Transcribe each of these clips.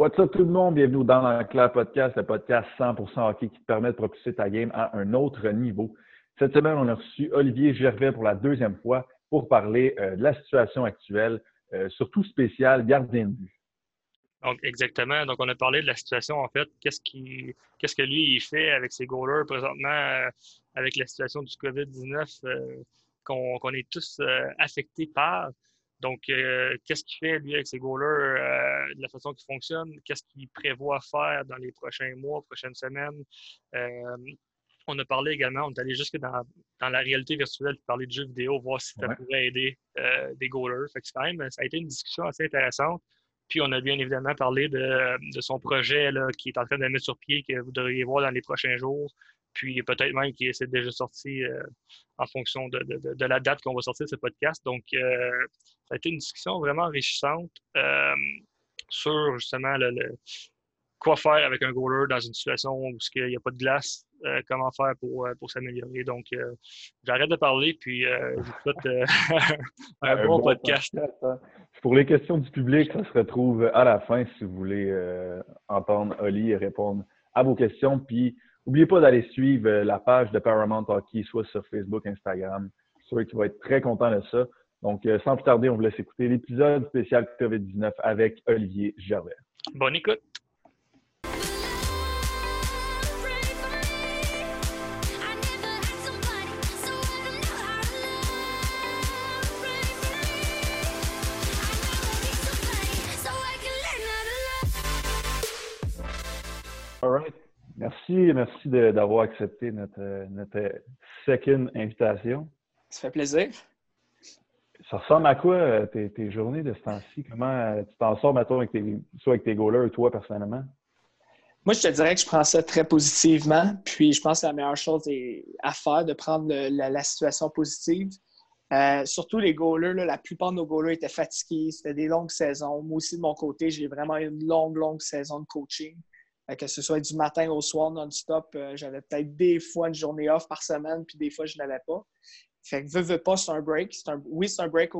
What's up tout le monde? Bienvenue dans l'Enclair Podcast, le podcast 100% hockey qui te permet de propulser ta game à un autre niveau. Cette semaine, on a reçu Olivier Gervais pour la deuxième fois pour parler euh, de la situation actuelle, euh, surtout spéciale gardien de but. Donc, exactement. Donc, on a parlé de la situation, en fait. Qu'est-ce que lui, il fait avec ses goalers présentement, euh, avec la situation du COVID-19 qu'on, qu'on est tous affectés par? Donc, euh, qu'est-ce qu'il fait, lui, avec ses goalers, euh, de la façon qu'il fonctionne? Qu'est-ce qu'il prévoit faire dans les prochains mois, prochaines semaines? Euh, on a parlé également, on est allé jusque dans, la réalité virtuelle pour parler de jeux vidéo, voir si ça pourrait aider des goalers. Fait que quand même, ça a été une discussion assez intéressante. Puis on a bien évidemment parlé de, son projet là, qui est en train de mettre sur pied, que vous devriez voir dans les prochains jours puis peut-être même qu'il est déjà sorti euh, en fonction de, la date qu'on va sortir ce podcast. Donc, euh, ça a été une discussion vraiment enrichissante euh, sur justement le, quoi faire avec un goaler dans une situation où il n'y a pas de glace, comment faire pour, pour s'améliorer. Donc, j'arrête de parler, puis je vous souhaite un, bon, podcast. Hein. Pour les questions du public, ça se retrouve à la fin si vous voulez entendre Oli répondre à vos questions. Puis, N'oubliez pas d'aller suivre euh, la page de Paramount Hockey, soit sur Facebook, Instagram. Je suis sûr qu'il va être très content de ça. Donc, euh, sans plus tarder, on vous laisse écouter l'épisode spécial COVID-19 avec Olivier Gervais. Bonne écoute! All right. Merci, merci d'avoir accepté notre, notre second invitation. Ça fait plaisir. Ça ressemble à quoi euh, tes, journées de ce temps-ci? Comment euh, tu t'en sors, maintenant avec tes, soit avec tes goalers ou toi personnellement? Moi, je te dirais que je prends ça très positivement. Puis, je pense que la meilleure chose à faire, de prendre la, situation positive. Euh, surtout les goalers, la plupart de nos goalers étaient fatigués. C'était des longues saisons. Moi aussi, de mon côté, j'ai vraiment eu une longue, longue saison de coaching que ce soit du matin au soir non-stop, euh, j'avais peut-être des fois une journée off par semaine, puis des fois, je n'avais pas. Fait que veux, veux pas, c'est un break. oui, c'est un break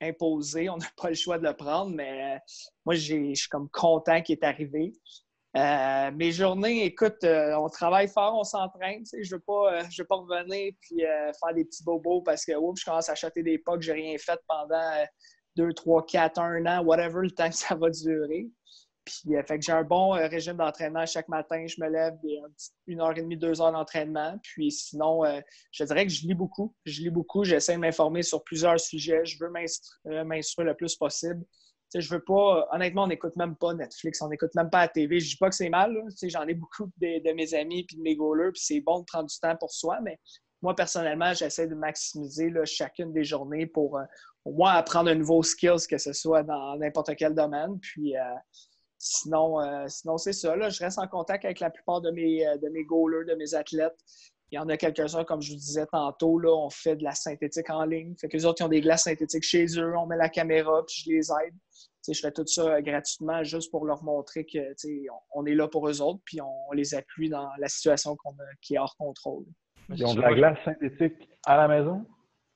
imposé. On n'a pas le choix de le prendre, mais euh, moi, je suis comme content qu'il est arrivé. Euh, mes journées, écoute, on travaille fort, on s'entraîne. Je ne veux, pas, veux pas revenir puis faire des petits bobos parce que je commence à acheter des pas que j'ai rien fait pendant 2, 3, 4, 1 an, whatever le temps que ça va durer. Puis, euh, fait que j'ai un bon euh, régime d'entraînement chaque matin. Je me lève une heure et demie, deux heures d'entraînement. Puis sinon, euh, je dirais que je lis beaucoup. Je lis beaucoup. J'essaie de m'informer sur plusieurs sujets. Je veux m'instruire le plus possible. je veux pas, honnêtement, on n'écoute même pas Netflix, on n'écoute même pas la TV. Je dis pas que c'est mal. J'en ai beaucoup de, mes amis et de mes goalers, puis c'est bon de prendre du temps pour soi, mais moi, personnellement, j'essaie de maximiser chacune des journées pour au moins apprendre un nouveau skills, que ce soit dans n'importe quel domaine. Puis Sinon, euh, sinon c'est ça. Là, je reste en contact avec la plupart de mes, euh, de mes goalers, de mes athlètes. Il y en a quelques-uns, comme je vous disais tantôt, là, on fait de la synthétique en ligne. Fait que les autres, ils ont des glaces synthétiques chez eux, on met la caméra, puis je les aide. je fais tout ça euh, gratuitement juste pour leur montrer que on est là pour eux autres, puis on, les appuie dans la situation qui est hors contrôle. Ils ont de la glace synthétique à la maison?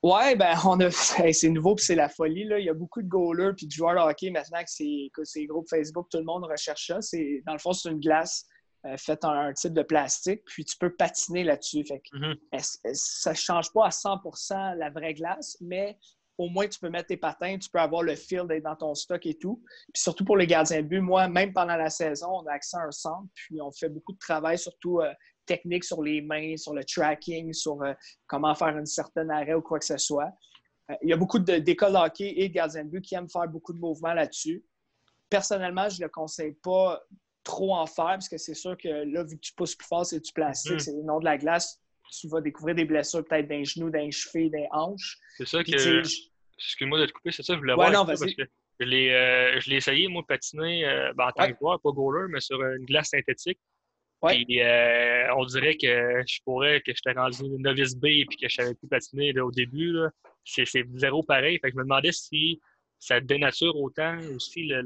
Ouais, ben on a c'est nouveau puis c'est la folie. Là. Il y a beaucoup de goalers puis de joueurs de hockey maintenant que c'est ces groupes Facebook, tout le monde recherche ça. C'est, dans le fond, c'est une glace euh, faite en un type de plastique, puis tu peux patiner là-dessus. Fait que, mm-hmm. ça ne change pas à 100% la vraie glace, mais au moins tu peux mettre tes patins, tu peux avoir le fil d'être dans ton stock et tout. Puis surtout pour les gardiens de but, moi, même pendant la saison, on a accès à un centre, puis on fait beaucoup de travail, surtout euh, technique sur les mains, sur le tracking, sur euh, comment faire un certain arrêt ou quoi que ce soit. Euh, il y a beaucoup d'écoles de hockey et de gardiens de but qui aiment faire beaucoup de mouvements là-dessus. Personnellement, je ne le conseille pas trop en faire parce que c'est sûr que là, vu que tu pousses plus fort, c'est du plastique, mm-hmm. c'est le nom de la glace. Tu vas découvrir des blessures peut-être d'un genou, d'un cheville, d'un hanche. C'est ça que. Excuse-moi de te couper, c'est ça que je voulais voir. Non, parce que je l'ai euh, essayé, moi, patiner ben, en tant que joueur, pas goaler, mais sur une glace synthétique. Euh, on dirait que je pourrais, que j'étais rendu une novice B et que je savais plus patiner au début. C'est zéro pareil. Fait que je me demandais si ça dénature autant aussi la,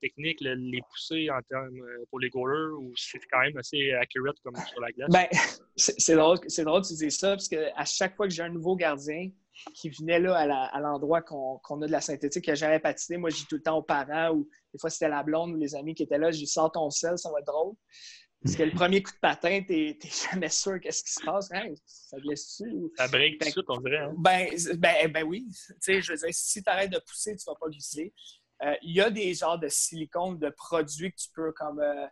technique, les pousser en termes euh, pour les goalers ou si c'est quand même assez accurate comme sur la glace. Ben, c'est drôle, drôle que tu dises ça parce qu'à chaque fois que j'ai un nouveau gardien, qui venait là à l'endroit qu'on a de la synthétique, qui n'a jamais patiné. Moi, je dis tout le temps aux parents, ou des fois c'était la blonde ou les amis qui étaient là, je dis sors ton sel, ça va être drôle. Parce que le premier coup de patin, tu n'es jamais sûr qu'est-ce qui se passe. Hein? Ça glisse-tu? Ça break tout suite, on dirait. Hein? Ben, ben, ben, oui. je veux dire, si tu arrêtes de pousser, tu ne vas pas glisser. Euh, il y a des genres de silicone, de produits que tu peux comme euh,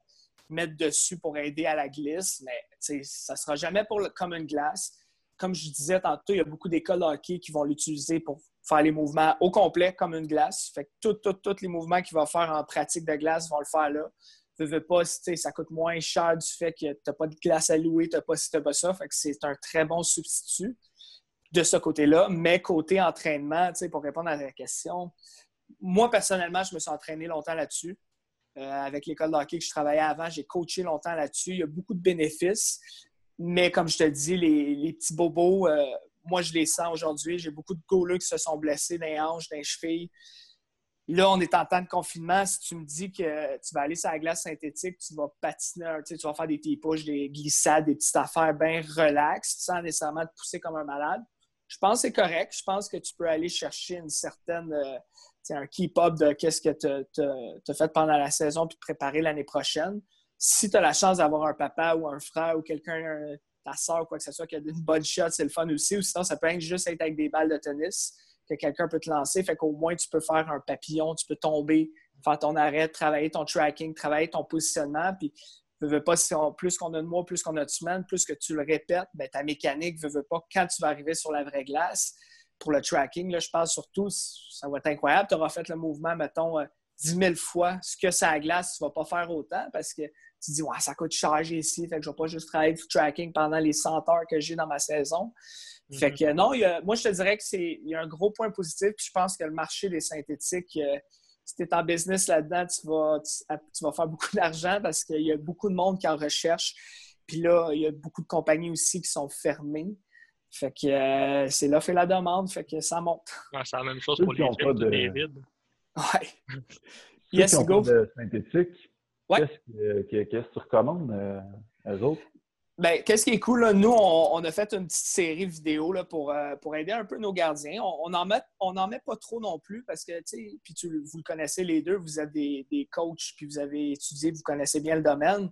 mettre dessus pour aider à la glisse, mais ça ne sera jamais pour comme une glace. Comme je disais tantôt, il y a beaucoup d'écoles de hockey qui vont l'utiliser pour faire les mouvements au complet comme une glace. Fait que tous les mouvements qu'il va faire en pratique de glace vont le faire là. Veux, pas, ça coûte moins cher du fait que tu n'as pas de glace à louer, tu n'as pas ci, tu pas ça. Fait c'est un très bon substitut de ce côté-là. Mais côté entraînement, pour répondre à la question, moi, personnellement, je me suis entraîné longtemps là-dessus. Euh, avec l'école de hockey que je travaillais avant, j'ai coaché longtemps là-dessus. Il y a beaucoup de bénéfices. Mais comme je te dis, les, petits bobos, euh, moi, je les sens aujourd'hui. J'ai beaucoup de goalers qui se sont blessés dans les les chevilles. Là, on est en temps de confinement. Si tu me dis que tu vas aller sur la glace synthétique, tu vas patiner, tu, vas faire des petits des glissades, des petites affaires bien relax, sans nécessairement te pousser comme un malade, je pense que c'est correct. Je pense que tu peux aller chercher une certaine, euh, un keep-up de qu'est-ce que tu as fait pendant la saison puis te préparer l'année prochaine. Si tu as la chance d'avoir un papa ou un frère ou quelqu'un, ta soeur ou quoi que ce soit, qui a une bonne shot, c'est le fun aussi. Ou sinon, ça peut être juste être avec des balles de tennis que quelqu'un peut te lancer. Fait qu'au moins, tu peux faire un papillon, tu peux tomber, faire ton arrêt, travailler ton tracking, travailler ton positionnement. Puis, veux, pas, plus qu'on a de mois, plus qu'on a de semaines, plus que tu le répètes, ben, ta mécanique, veux, veux pas, quand tu vas arriver sur la vraie glace, pour le tracking, là, je pense surtout, ça va être incroyable. Tu auras fait le mouvement, mettons, 10 euh, 000 fois. Ce que ça glace, tu ne vas pas faire autant parce que tu dis, ouais, ça coûte cher ici, fait que je ne vais pas juste travailler du tracking pendant les 100 heures que j'ai dans ma saison. Fait mhm. que non, moi, je te dirais qu'il y a un gros point positif. Puis je pense que le marché des synthétiques, euh, si tu es en business là-dedans, tu vas, tu, vas faire beaucoup d'argent parce qu'il y a beaucoup de monde qui en recherche. Puis là, il y a beaucoup de compagnies aussi qui sont fermées. Fait que euh, c'est l'offre et la demande, fait que ça monte. c'est la même chose pour les gyms de... David. Ouais. yes, go. de synthétique, qu'est-ce que, tu recommandes euh, aux autres? Ben, qu'est-ce qui est cool, là, nous, on, a fait une petite série vidéo là, pour, euh, pour aider un peu nos gardiens. On n'en met, on en met pas trop non plus parce que, tu sais, puis tu, vous le connaissez les deux, vous êtes des, des, coachs, puis vous avez étudié, vous connaissez bien le domaine.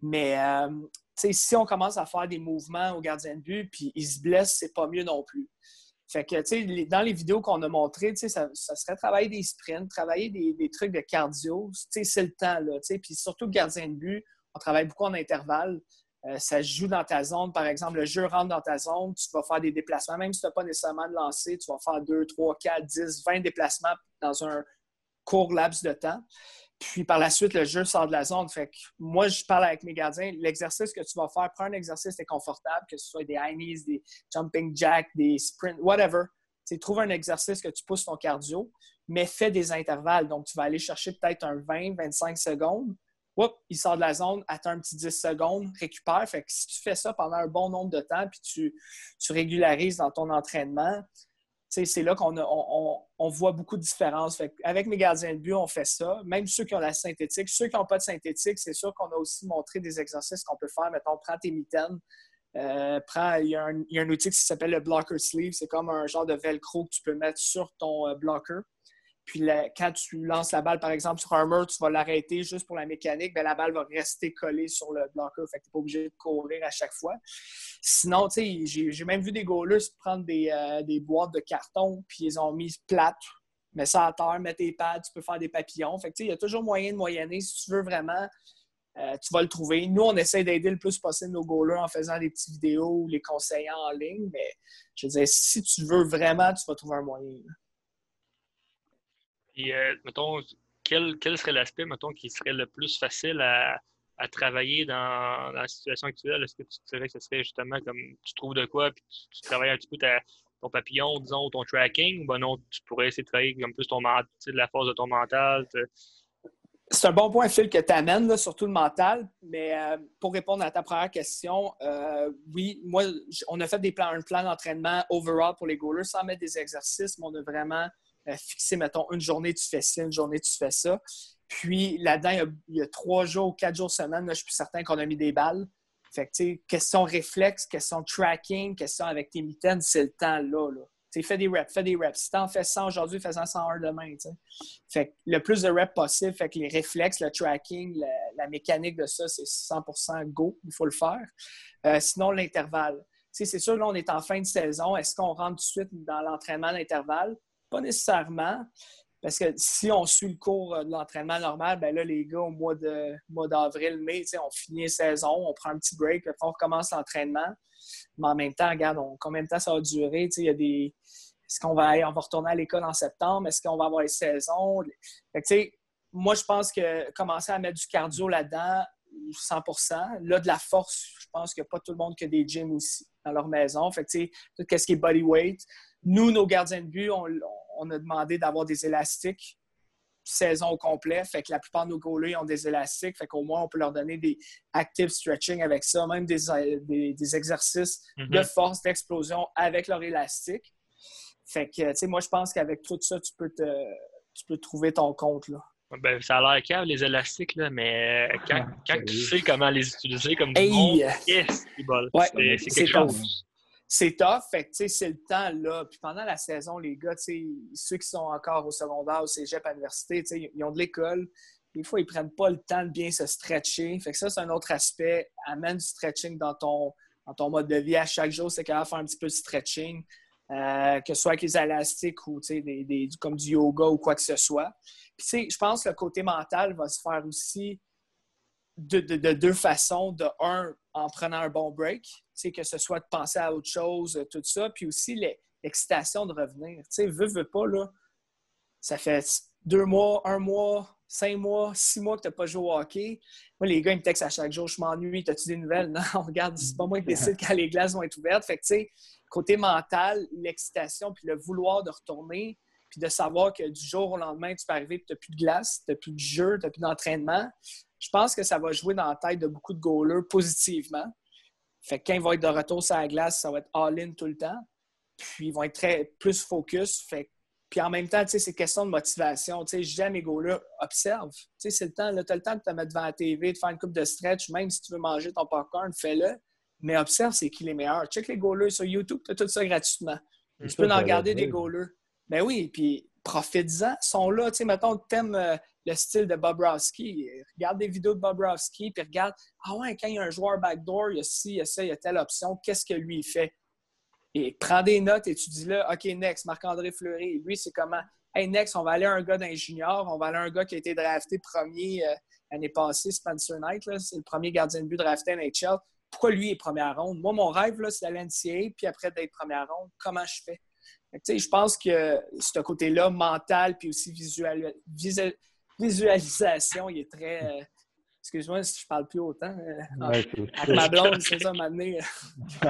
Mais, euh, tu sais, si on commence à faire des mouvements au gardien de but, puis il se blesse, c'est pas mieux non plus. Fait que, dans les vidéos qu'on a montrées, ça, ça, serait travailler des sprints, travailler des, des trucs de cardio. C'est le temps, là. Puis surtout gardien de but, on travaille beaucoup en intervalle. Euh, ça joue dans ta zone. Par exemple, le jeu rentre dans ta zone, tu vas faire des déplacements. Même si tu n'as pas nécessairement de lancer, tu vas faire 2, 3, 4, 10, 20 déplacements dans un court laps de temps. Puis par la suite, le jeu sort de la zone. Fait que moi, je parle avec mes gardiens. L'exercice que tu vas faire, prends un exercice qui est confortable, que ce soit des high knees, des jumping jacks, des sprints, whatever. Trouve un exercice que tu pousses ton cardio, mais fais des intervalles. Donc, tu vas aller chercher peut-être un 20, 25 secondes il sort de la zone, attend un petit 10 secondes, récupère. Fait que si tu fais ça pendant un bon nombre de temps, puis tu, tu régularises dans ton entraînement, c'est là qu'on on, voit beaucoup de différences. Avec mes gardiens de but, on fait ça. Même ceux qui ont la synthétique. Ceux qui n'ont pas de synthétique, c'est sûr qu'on a aussi montré des exercices qu'on peut faire. Mettons, prends tes mitaines. Euh, il, y a un, outil qui s'appelle le blocker sleeve. C'est comme un genre de velcro que tu peux mettre sur ton euh, blocker. Puis quand tu lances la balle, par exemple, sur un mur, tu vas l'arrêter juste pour la mécanique, bien, la balle va rester collée sur le bloqueur. Fait que tu n'es pas obligé de courir à chaque fois. Sinon, tu sais, j'ai même vu des goalers prendre des, euh, des, boîtes de carton, puis ils ont mis plates, mets ça à terre, mets tes pads, tu peux faire des papillons. Fait il y a toujours moyen de moyenner. Si tu veux vraiment, euh, tu vas le trouver. Nous, on essaie d'aider le plus possible nos goalers en faisant des petites vidéos ou les conseillants en ligne, mais je veux dire, si tu veux vraiment, tu vas trouver un moyen. Et, euh, mettons, quel, quel serait l'aspect, mettons, qui serait le plus facile à, à travailler dans, la situation actuelle? Est-ce que tu dirais que ce serait justement comme tu trouves de quoi, puis tu, travailles un petit peu ton papillon, disons, ton tracking, ou ben non, tu pourrais essayer de travailler comme plus ton la force de ton mental? C'est un bon point, Phil, que tu amènes, surtout le mental. Mais euh, pour répondre à ta première question, euh, oui, moi, on a fait des plans, un plan d'entraînement overall pour les goalers sans mettre des exercices, mais on a vraiment fixer, mettons, une journée, tu fais ça, une journée, tu fais ça. Puis là-dedans, il, y a, trois jours, quatre jours semaine, je suis certain qu'on a mis des balles. Fait que, question réflexe, question tracking, question avec tes mitaines, c'est le temps là. là. fais des reps, fais des reps. Si t'en fais 100 aujourd'hui, fais-en 101 demain. Fait le plus de reps possible, fait que les réflexes, le tracking, la, mécanique de ça, c'est 100% go, il faut le faire. Euh, sinon, l'intervalle. C'est sûr, là, on est en fin de saison. Est-ce qu'on rentre tout de suite dans l'entraînement d'intervalle? Pas nécessairement. Parce que si on suit le cours euh, de l'entraînement normal, ben là, les gars, au mois de mois d'avril, mai, on finit la saison, on prend un petit break, puis on recommence l'entraînement. Mais en même temps, regarde, combien de temps ça va durer? Il y a des. Est-ce qu'on va, on va retourner à l'école en septembre? Est-ce qu'on va avoir les saisons? Moi, je pense que commencer à mettre du cardio là-dedans, 100% Là, de la force, je pense a pas tout le monde qui a des gyms aussi dans leur maison. Fait que, tout ce qui est body weight. Nous, nos gardiens de but, on on a demandé d'avoir des élastiques saison au complet. Fait que la plupart de nos goalers ont des élastiques. Fait qu'au moins, on peut leur donner des active stretching avec ça, même des, des, exercices de mhm. force, d'explosion avec leur élastique. Fait que, tu sais, moi, je pense qu'avec tout ça, tu peux, te, tu peux trouver ton compte, là. Ben, ça a l'air calme, les élastiques, là, mais quand, quand tu sais comment les utiliser comme du monde, yes, c'est quelque chose c'est tough. Fait que, c'est le temps, là. Puis pendant la saison, les gars, ceux qui sont encore au secondaire, au cégep, à l'université, ils ont de l'école. Des fois, ils prennent pas le temps de bien se stretcher. Fait que ça, c'est un autre aspect. Amène du stretching dans ton, dans ton mode de vie. À chaque jour, c'est capable de faire un petit peu de stretching. Euh, que ce soit avec les élastiques ou des, des, comme du yoga ou quoi que ce soit. Puis, je pense que le côté mental va se faire aussi de, deux façons. De un, en prenant un bon break, que ce soit de penser à autre chose, euh, tout ça, puis aussi l'excitation de revenir. Tu sais, veux, veux pas, là, ça fait deux mois, un mois, cinq mois, six mois que tu n'as pas joué au hockey. Moi, les gars, ils me textent à chaque jour, je m'ennuie, as-tu des nouvelles? Non, regarde, c'est pas moi qui décide quand les glaces vont être ouvertes. Fait que, tu sais, côté mental, l'excitation, puis le vouloir de retourner, puis de savoir que du jour au lendemain, tu peux arriver et tu n'as plus de glace, tu n'as plus de jeu, tu n'as plus d'entraînement. Je pense que ça va jouer dans la tête de beaucoup de goalers positivement. Fait que quand ils vont être de retour sur la glace, ça va être all-in tout le temps. Puis ils vont être très plus focus. Fait puis en même temps, c'est question de motivation. J'aime mes goalers, observe. C'est le temps, tu as le temps de te mettre devant la TV, de faire une coupe de stretch, même si tu veux manger ton popcorn, fais-le. Mais observe c'est qui les meilleurs. Check les goalers sur YouTube, tu as tout ça gratuitement. Tu peux en regarder des goalers. Ben oui, puis profites-en. Sont là, tu sais, mettons, t'aimes euh, le style de Bobrovski. Regarde des vidéos de Bobrovski, puis regarde, ah ouais, quand il y a un joueur backdoor, il y a ci, il y a ça, il y a telle option, qu'est-ce que lui il fait? Et prends des notes et tu dis là, OK, next, Marc-André Fleury, lui, c'est comment? Hey, next, on va aller à un gars d'un junior, on va aller à un gars qui a été drafté premier euh, l'année passée, Spencer Knight, c'est le premier gardien de but drafté à NHL. Pourquoi lui est première ronde? Moi, mon rêve, c'est d'aller à l'NCA, puis après d'être première ronde, comment je fais? Je pense que ce côté-là, mental, puis aussi visuel, visualisation, il est très. Euh, excuse-moi si je parle plus autant. Euh, avec ma blonde, c'est ça, m'amener.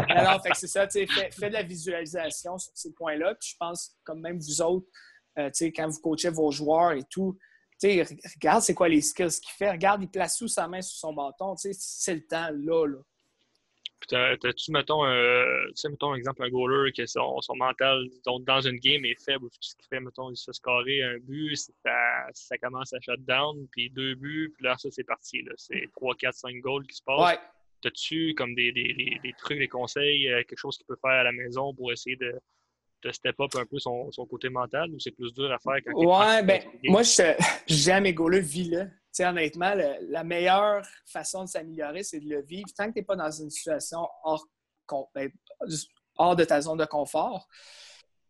Alors, fait c'est ça, tu sais, fais, de la visualisation sur ces points-là. Puis je pense, comme même vous autres, euh, tu sais, quand vous coachez vos joueurs et tout, tu sais, regarde c'est quoi les skills qu'il fait. Regarde, il place sous sa main sur son bâton. Tu sais, c'est le temps, là, là. T'as-tu, mettons, euh, tu sais, mettons, exemple, un goaler que son, son mental dans une game est faible, ce qui fait, mettons, il se scorer un but, ça, ça commence à shutdown, puis deux buts, puis là, ça, c'est parti. Là. C'est 3, 4, 5 goals qui se passent. Ouais. T'as-tu comme des, des, des, trucs, des conseils, euh, quelque chose qu'il peut faire à la maison pour essayer de, de step up un peu son, son côté mental ou c'est plus dur à faire quand Ouais, ben, moi, j'aime mes goalers là honnêtement, la meilleure façon de s'améliorer, c'est de le vivre. Tant que tu n'es pas dans une situation hors, ben, hors de ta zone de confort,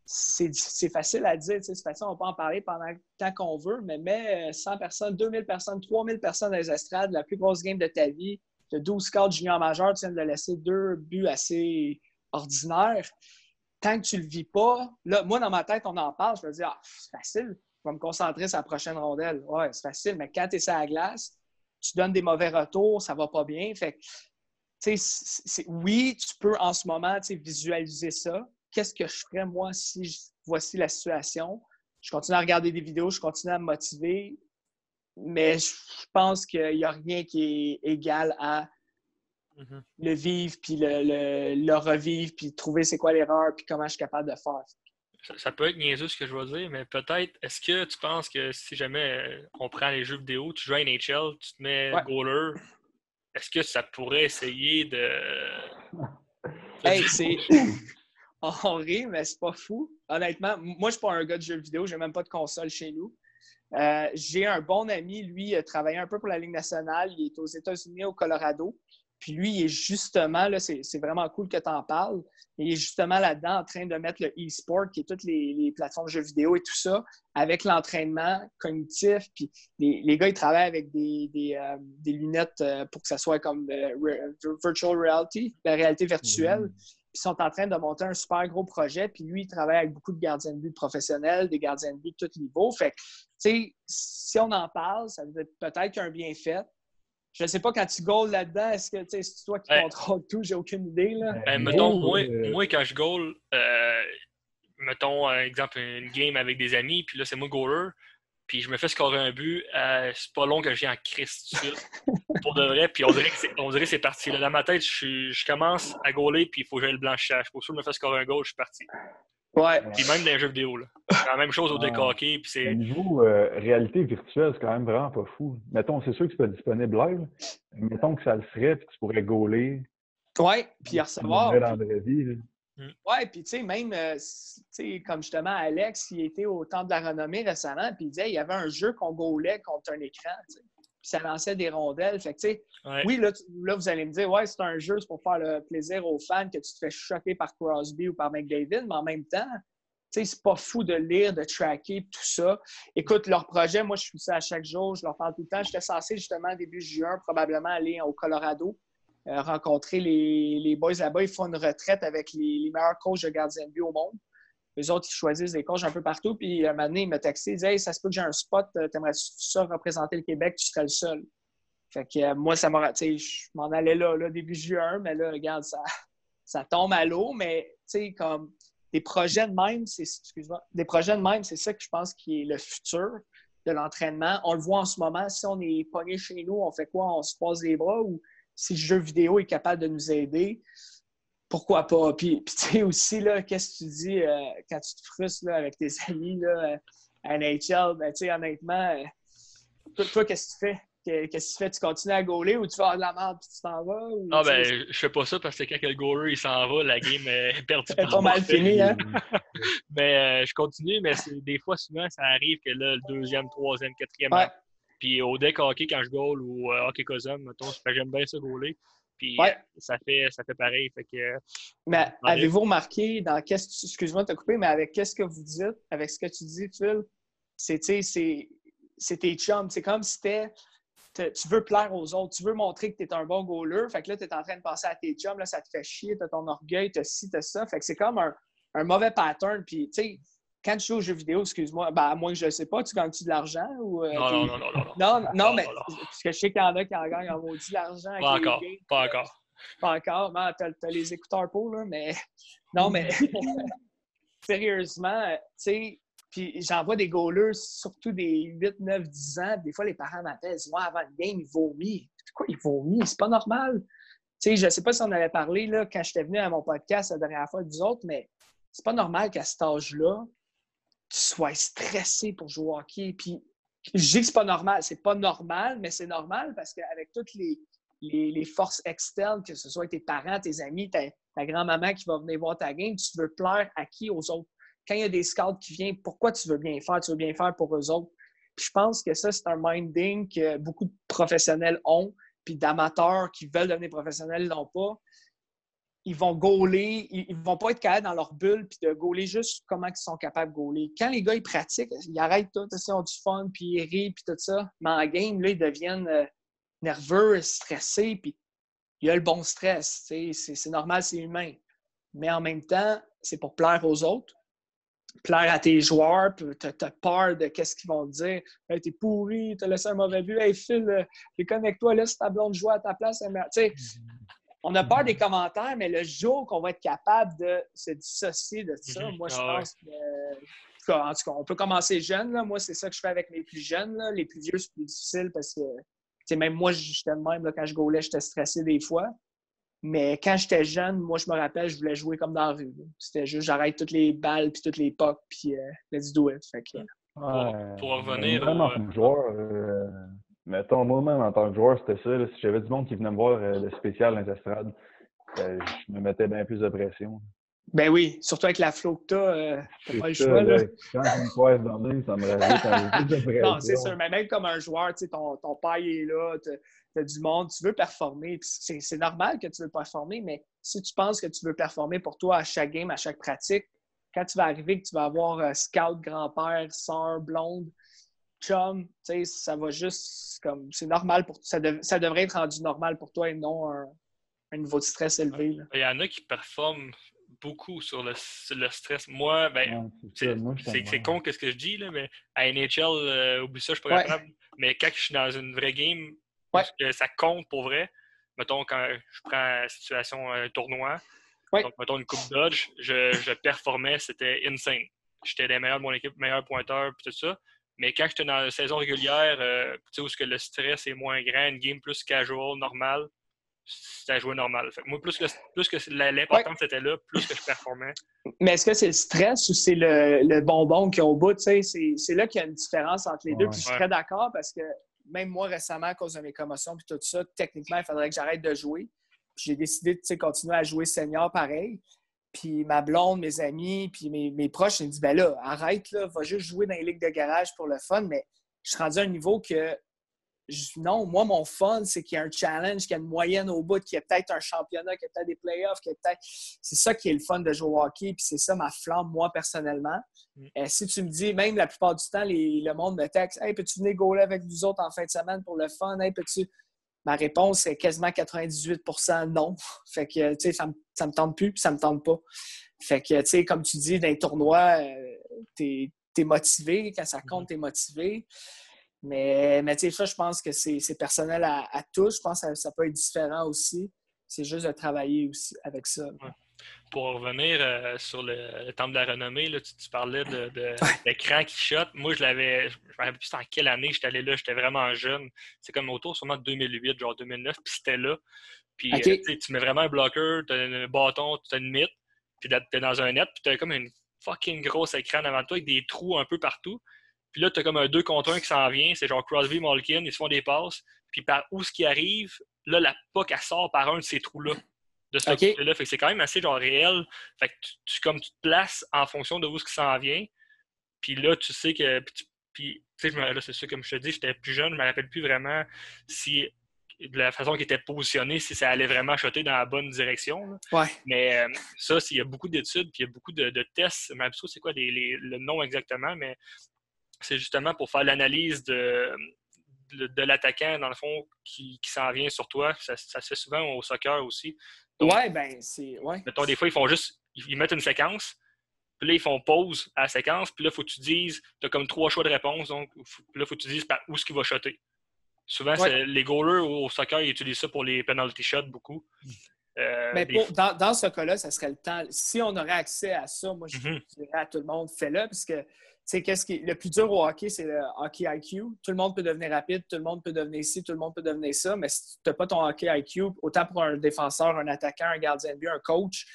c'est facile à dire. C'est facile, on peut en parler pendant temps qu'on veut, mais mets 100 personnes, 2000 personnes, 3000 personnes dans les estrades, la plus grosse game de ta vie, de 12 cadres junior majeurs, tu viens de laisser deux buts assez ordinaires. Tant que tu ne le vis pas, là, moi, dans ma tête, on en parle, je me dis, ah, c'est facile je vais me concentrer sur la prochaine rondelle. Ouais, c'est facile, mais quand tu es sur la glace, tu donnes des mauvais retours, ça va pas bien. Fait oui, tu peux en ce moment visualiser ça. Qu'est-ce que je ferais, moi, si voici la situation? Je continue à regarder des vidéos, je continue à me motiver, mais je pense qu'il n'y a rien qui est égal à mm-hmm. le vivre, puis le, le, revivre, puis trouver c'est quoi l'erreur, puis comment je suis capable de faire ça, peut être niaiseux ce que je vais dire, mais peut-être, est-ce que tu penses que si jamais euh, on prend les jeux vidéo, tu joues à NHL, tu te mets goaler, est-ce que ça pourrait essayer de. Hey, c'est. on rit, mais c'est pas fou. Honnêtement, moi, je suis pas un gars de jeux vidéo, j'ai même pas de console chez nous. Euh, j'ai un bon ami, lui, il a travaillé un peu pour la Ligue nationale. Il est aux États-Unis, au Colorado. Puis lui, il est justement, là, c'est, vraiment cool que tu en parles. Il est justement là-dedans en train de mettre le e-sport, qui est toutes les, plateformes de jeux vidéo et tout ça, avec l'entraînement cognitif. Puis les, gars, ils travaillent avec des, euh, lunettes euh, pour que ça soit comme virtual reality, la réalité virtuelle. Mmh. Ils sont en train de monter un super gros projet. Puis lui, il travaille avec beaucoup de gardiens de but professionnels, des gardiens de but de tous niveaux. Fait que, tu sais, si on en parle, ça veut dire peut-être qu'il y a un bienfait. Je ne sais pas quand tu goals là-dedans, est-ce que c'est toi qui contrôle contrôles tout? J'ai aucune idée. Là. Ben, mettons, moi, euh, moi, quand je goal, euh, mettons, un exemple, une game avec des amis, puis là, c'est moi goaler, puis je me fais scorer un but, euh, c'est pas long que j'ai en Christ pour de vrai, puis on dirait que c'est parti. Là, dans ma tête, je, commence à gauler, puis il faut que j'aille le blanchissage. Pour ça, je me fais scorer un goal, je suis parti. Ouais. Puis même dans les jeux vidéo, là. C'est la même chose au décoqué. Puis c'est... Au niveau euh, réalité virtuelle, c'est quand même vraiment pas fou. Mettons, c'est sûr que c'est pas disponible live. Mettons que ça le serait, puis tu pourrais gauler. Ouais, puis recevoir. Dans la vraie vie. Mm. Ouais, puis tu sais, même, euh, comme justement Alex, il était au Temple de la Renommée récemment, puis il disait il y avait un jeu qu'on gaulait contre un écran, puis ça lançait des rondelles. Fait que, oui, là, là, vous allez me dire, ouais, c'est un jeu, c'est pour faire le plaisir aux fans que tu te fais choquer par Crosby ou par McDavid, mais en même temps, tu sais, c'est pas fou de lire, de tracker, tout ça. Écoute, leur projet, moi, je suis ça à chaque jour, je leur parle tout le temps. J'étais censé, justement, début juin, probablement aller au Colorado euh, rencontrer les, les boys là-bas. Ils font une retraite avec les, meilleurs coachs de gardiens de but au monde. Les autres, ils choisissent des coachs un peu partout. Puis, un moment donné, il m'a texté. Il dit Hey, ça se peut que j'ai un spot. Euh, t'aimerais ça représenter le Québec Tu serais le seul. Fait que euh, moi, ça m'a. Je m'en allais là, là, début juin. Mais là, regarde, ça, ça tombe à l'eau. Mais, tu sais, comme des projets de même, c'est. Des projets de même, c'est ça que je pense qui est le futur de l'entraînement. On le voit en ce moment. Si on est pogné chez nous, on fait quoi? On se croise les bras ou si le jeu vidéo est capable de nous aider, pourquoi pas? Puis, tu sais aussi, qu'est-ce que tu dis euh, quand tu te frustres avec tes amis là, à NHL? Ben, tu sais, honnêtement, euh, toi, qu'est-ce que tu fais? Qu'est-ce que tu fais? Tu continues à gauler ou tu vas avoir de la merde et tu t'en vas? ah, ben, je fais pas ça parce que quand le goaler il s'en va, la game est perdue. C'est pas mal fini, hein? mais euh, je continue, mais des fois, souvent, ça arrive que là, le deuxième, troisième, quatrième, puis au deck hockey, quand je goal ou euh, hockey cousin, mettons, j'aime bien ça goaler. Puis ça, fait, ça fait pareil. Fait que, mais avez-vous remarqué dans qu'est-ce excuse-moi de te couper, mais avec qu'est-ce que vous dites, avec ce que tu dis, Phil, c'est tes chums. C'est comme si tu veux plaire aux autres, tu veux montrer que tu es un bon goaler. Fait que là, tu es en train de passer à tes chums, là, ça te fait chier, tu as ton orgueil, tu as ci, tu as ça. Fait que c'est comme un, un mauvais pattern. Puis, tu sais, quand tu joues aux jeux vidéo, excuse-moi, ben, à moins que je ne sais pas, tu gagnes-tu de l'argent? Ou, euh, non, non, non, non, non, non. Non, mais parce que je sais qu'il y en a qui en gagnent en maudit de l'argent. Pas encore, pas encore. Pas encore. Ben, tu as, les écouteurs pour, là, mais non, mais sérieusement, tu sais, puis j'en vois des goalers, surtout des 8, 9, 10 ans, des fois les parents m'appellent, ils disent avant le game, il vomit. Pourquoi il vomit? C'est pas normal. Tu sais, je ne sais pas si on avait parlé là, quand j'étais venu à mon podcast la dernière fois des autres, mais c'est pas normal qu'à cet âge-là, tu sois stressé pour jouer au hockey. Puis, je dis que c'est pas normal. C'est pas normal, mais c'est normal parce qu'avec toutes les, les, forces externes, que ce soit tes parents, tes amis, ta, grand-maman qui va venir voir ta game, tu veux plaire à qui aux autres? Quand il y a des scouts qui viennent, pourquoi tu veux bien faire? Tu veux bien faire pour eux autres? Puis je pense que ça, c'est un minding que beaucoup de professionnels ont, puis d'amateurs qui veulent devenir professionnels l'ont pas ils vont gauler, ils, vont pas être capables dans leur bulle puis de gauler juste comment ils sont capables de gauler. Quand les gars ils pratiquent, ils arrêtent tout, ils ont du fun puis ils rient puis tout ça, mais en game là ils deviennent euh, nerveux, stressés puis il y a le bon stress, c'est normal, c'est humain. Mais en même temps, c'est pour plaire aux autres, plaire à tes joueurs, puis tu as, peur de qu'est-ce qu'ils vont te dire. Hey, t'es pourri, t'as laissé un mauvais but. Hey Phil, euh, déconnecte-toi, laisse ta blonde jouer à ta place. sais on a peur des commentaires, mais le jour qu'on va être capable de se dissocier de ça, mhm. moi, je ah pense que. En tout cas, on peut commencer jeune. Là. Moi, c'est ça que je fais avec mes plus jeunes. Les plus vieux, c'est plus difficile parce que même moi, j'étais de même. Là, quand je gaulais, j'étais stressé des fois. Mais quand j'étais jeune, moi, je me rappelle, je voulais jouer comme dans la rue. C'était juste, j'arrête toutes les balles, puis toutes les pucks, puis euh, let's do it. Fait que, pour, revenir. Vraiment, comme joueur, euh, Mettons, moi-même, en tant que joueur, c'était ça. si j'avais du monde qui venait me voir euh, le spécial dans les estrades, euh, je me mettais bien plus de pression. Ben oui, surtout avec la flow que tu as, t'as pas le choix. Là. Quand une poisse dans le ça me rajoute Non, c'est sûr, mais même comme un joueur, ton, ton père est là, tu as du monde, tu veux performer. C'est normal que tu veux performer, mais si tu penses que tu veux performer pour toi à chaque game, à chaque pratique, quand tu vas arriver que tu vas avoir euh, scout, grand-père, soeur, blonde, chum, ça va juste comme. C'est normal pour ça, ça devrait être rendu normal pour toi et non un, niveau de stress élevé. Il y en a qui performent beaucoup sur le, stress. Moi, ben, c'est con ce que je dis, là, mais à NHL, euh, oublie ça, je suis pas capable. Mais quand je suis dans une vraie game, ça compte pour vrai. Mettons, quand je prends la situation un euh, tournoi, donc mettons une coupe Dodge, je, je performais, c'était insane. J'étais les meilleurs de mon équipe, meilleur pointeur, puis tout ça. Mais quand j'étais dans la saison régulière, euh, où que le stress est moins grand, une game plus casual, normal, c'était à jouer normal. moi, plus que, plus que l'importance était là, plus que je performais. Mais est-ce que c'est le stress ou c'est le, le, bonbon qui est au bout? C'est là qu'il y a une différence entre les deux. Puis je suis très d'accord parce que même moi, récemment, à cause de mes commotions et tout ça, techniquement, il faudrait que j'arrête de jouer. J'ai décidé de continuer à jouer senior pareil. Puis ma blonde, mes amis, puis mes, mes proches, ils me disent ben là, arrête, là, va juste jouer dans les ligues de garage pour le fun. Mais je suis rendu à un niveau que non, moi, mon fun, c'est qu'il y a un challenge, qu'il y a une moyenne au bout, qu'il y a peut-être un championnat, qu'il y a peut-être des playoffs, qu'il y a peut-être. C'est ça qui est le fun de jouer au hockey, puis c'est ça ma flamme, moi, personnellement. Mm. Euh, si tu me dis, même la plupart du temps, le monde me texte Hey, peux-tu venir gauler avec nous autres en fin de semaine pour le fun? Hey, peux-tu. Ma réponse est quasiment 98% non. Fait que, tu sais, ça me, me tente plus, puis ça me tente pas. Fait que, tu sais, comme tu dis, dans les tournois, euh, tu es, motivé. Quand ça compte, mm-hmm. tu es motivé. Mais, mais tu sais, ça, je pense que c'est personnel à, tous. Je pense que ça, peut être différent aussi. C'est juste de travailler aussi avec ça. Pour revenir euh, sur le, temps de la renommée, là, tu, parlais de, d'écran qui shot. Moi, je l'avais. Je me rappelle plus en quelle année j'étais allé là. J'étais vraiment jeune. C'est comme autour sûrement de 2008, genre 2009, puis c'était là. Puis euh, tu mets vraiment un bloqueur, tu as un bâton, tu as une mythe, puis tu es dans un net, puis tu as comme une fucking grosse écran devant toi avec des trous un peu partout. Puis là, tu as comme un 2 contre 1 qui s'en vient. C'est genre Crosby, Malkin, ils se font des passes. Puis par où ce qui arrive, là, la POC, elle sort par un de ces trous-là. De ce côté-là. Fait que c'est quand même assez genre réel. Fait que tu, comme tu te places en fonction de où ce qui s'en vient. Puis là, tu sais que. Puis, tu sais, là, c'est ça, comme je te dis, j'étais plus jeune, je me rappelle plus vraiment si de la façon qu'il était positionné, si ça allait vraiment choter dans la bonne direction. Ouais. Mais euh, ça, il y a beaucoup d'études, puis il y a beaucoup de, tests. Je ne sais pas c'est quoi le nom exactement, mais c'est justement pour faire l'analyse de, de, l'attaquant, dans le fond, qui, s'en vient sur toi. Ça, se fait souvent au soccer aussi. ouais, ben, c'est. Ouais. Mettons, des fois, ils font juste. Ils mettent une séquence, puis là, ils font pause à la séquence, puis là, il faut que tu dises. Tu as comme trois choix de réponse, donc là, il faut que tu dises par où est-ce qu'il va shotter. Souvent, les goalers au soccer, ils utilisent ça pour les penalty shots beaucoup. Euh, Mais dans, ce cas-là, ça serait le temps. Si on aurait accès à ça, moi, je mhm. dirais à tout le monde, fais-le, parce que qu'est-ce qui le plus dur au hockey, c'est le hockey IQ. Tout le monde peut devenir rapide, tout le monde peut devenir ci, tout le monde peut devenir ça, mais si tu n'as pas ton hockey IQ, autant pour un défenseur, un attaquant, un gardien de but, un coach,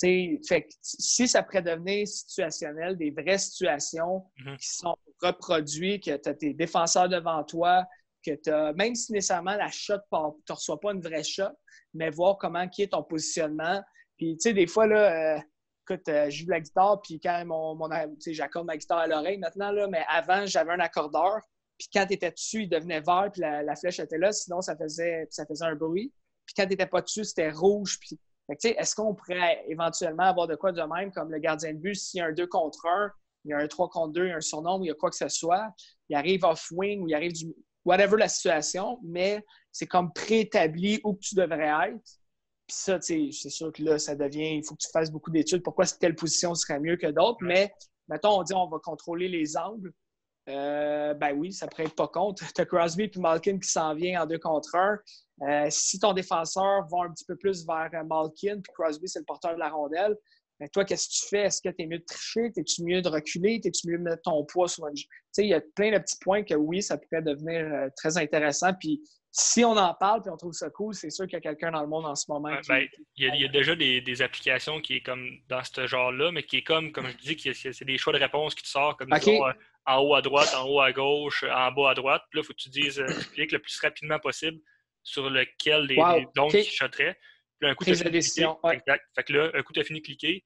fait si ça pourrait devenir situationnel, des vraies situations mhm. qui sont reproduites, que tu as tes défenseurs devant toi, que tu as, même si nécessairement la shot, tu ne reçois pas une vraie shot, mais voir comment qui est ton positionnement. Puis, tu sais, des fois, là, euh, écoute, euh, je la guitare, puis quand mon, mon j'accorde ma guitare à l'oreille maintenant, là, mais avant, j'avais un accordeur, puis quand tu étais dessus, il devenait vert, puis la, flèche était là, sinon ça faisait, ça faisait un bruit. Puis quand tu n'étais pas dessus, c'était rouge. Puis, est-ce qu'on pourrait éventuellement avoir de quoi de même, comme le gardien de but, s'il y a un 2 contre 1, il y a un 3 contre 2, il y a un surnom, il y a quoi que ce soit, il arrive off-wing ou il arrive du. whatever la situation, mais c'est comme préétabli où tu devrais être ça, c'est sûr que là, ça devient, il faut que tu fasses beaucoup d'études. Pourquoi telle position serait mieux que d'autres? Mais, mettons, on dit on va contrôler les angles. Euh, ben oui, ça ne pas compte. Tu as Crosby et Malkin qui s'en vient en deux contre un. Euh, si ton défenseur va un petit peu plus vers euh, Malkin, puis Crosby, c'est le porteur de la rondelle, ben toi, qu'est-ce que tu fais? Est-ce que tu es mieux de tricher? Es-tu mieux de reculer? Es-tu mieux de mettre ton poids sur un. Tu sais, il y a plein de petits points que oui, ça pourrait devenir très intéressant. Puis si on en parle et on trouve ça cool, c'est sûr qu'il y a quelqu'un dans le monde en ce moment. Ben, il, y a, déjà des, applications qui est comme dans ce genre-là, mais qui est comme, comme je dis, c'est des choix de réponse qui te sortent comme euh, en haut à droite, en haut à gauche, en bas à droite. Puis là, il faut que tu dises, euh, tu cliques le plus rapidement possible sur lequel des, dons qui shotteraient. Puis un coup, tu as fini cliquer. Exact. Fait que là, un coup, tu as fini de cliquer.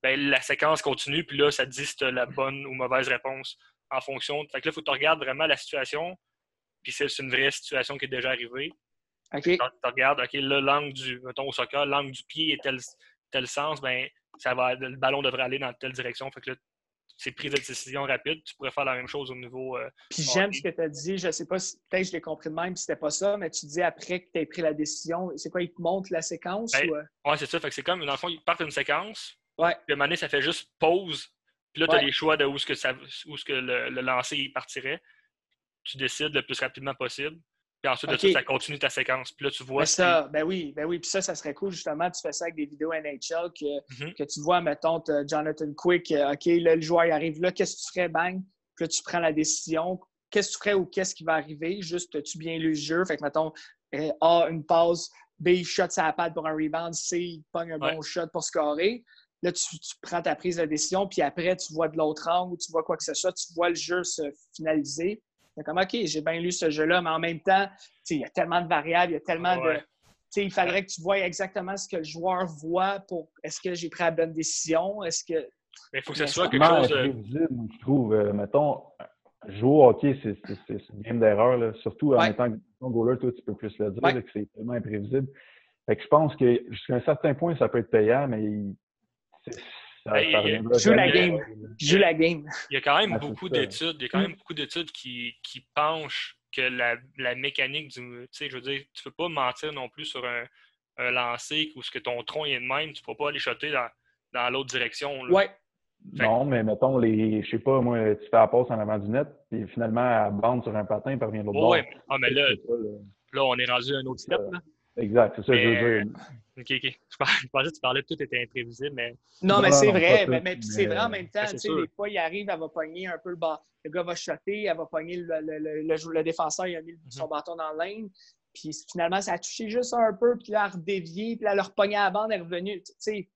ben, la séquence continue, puis là, ça te dit si tu as la bonne ou mauvaise réponse en fonction. Fait que là, il faut que tu regardes vraiment la situation, puis c'est une vraie situation qui est déjà arrivée. OK. Tu regardes, OK, là, l'angle du, mettons au soccer, l'angle du pied est tel, tel sens, ben, ça va, le ballon devrait aller dans telle direction. Fait que là, c'est prise de décision rapide. Tu pourrais faire la même chose au niveau. Euh, puis j'aime ce que tu as dit. Je sais pas, si, peut-être que je l'ai compris de même, si c'était pas ça, mais tu dis après que tu aies pris la décision, c'est quoi, il te montre la séquence? Ben, ou... Euh? Oui, c'est ça. Fait que c'est comme, dans le fond, ils partent d'une séquence. Ouais. Puis à un moment donné, ça fait juste pause. Puis là, tu as les choix de où que, ça, où -ce que le, le lancer partirait. Tu décides le plus rapidement possible. Puis ensuite, de ça, ça continue ta séquence. Puis là, tu vois. Ben ça, ben oui, ben oui. Puis ça, ça serait cool, justement. Tu fais ça avec des vidéos NHL que, Mhm. que tu vois, mettons, Jonathan Quick, euh, OK, là, le joueur il arrive là, qu'est-ce que tu ferais, bang? Puis là, tu prends la décision. Qu'est-ce que tu ferais ou qu'est-ce qui va arriver? Juste, as-tu bien lu le jeu? Fait que, mettons, euh, A, une passe, B, il shot sa patte pour un rebound, C, il pogne un Ouais. bon shot pour scorer. Là, tu, tu prends ta prise de décision, puis après, tu vois de l'autre angle, tu vois quoi que ce soit, tu vois le jeu se finaliser. C'est comme, OK, j'ai bien lu ce jeu-là, mais en même temps, tu sais, il y a tellement de variables, il y a tellement de. Ouais. Tu sais, il faudrait que tu vois exactement ce que le joueur voit pour est-ce que j'ai pris la bonne décision? Est-ce que. Mais il faut que ce soit quelque chose. imprévisible, je trouve. Euh, mettons, jouer au hockey, c'est c'est- c'est- c'est une game d'erreur. là. Surtout en Ouais. étant ton goaler, toi, tu peux plus le dire, Ouais. là, que c'est tellement imprévisible. Fait que je pense que jusqu'à un certain point, ça peut être payant, mais il- c'est- ça, Ben, ça reviendra joue la game. Joue la game. Il y a quand même Ah, beaucoup d'études. Il y a quand même beaucoup d'études qui, qui penchent que la, la mécanique du. Tu sais, je veux dire, tu peux pas mentir non plus sur un, un lancer où ce que ton tronc est de même, tu ne peux pas aller shotter dans, dans l'autre direction. là. Ouais. Non, mais mettons, les, je sais pas, moi, tu fais la passe en avant du net, puis finalement, elle bande sur un patin, elle revient de l'autre Ouais, bord. mais- ah, mais là, C'est ça, là. là, on est rendu à un autre step. Là. Exact, c'est ça que je veux dire. OK, OK. Je pensais, que tu parlais de tout était imprévisible, mais Non, mais c'est vrai. Mais, mais puis c'est vrai en même temps. Ouais, c'est tu sais, des fois, il arrive, elle va pogner un peu le bas. Le gars va shotter, elle va pogner le, le, le, le le défenseur, il a mis son Mhm. bâton dans l'âne. Puis finalement, ça a touché juste un peu, puis là, elle a redévié, puis là, elle a repogné à la bande, elle est revenue. Tu sais,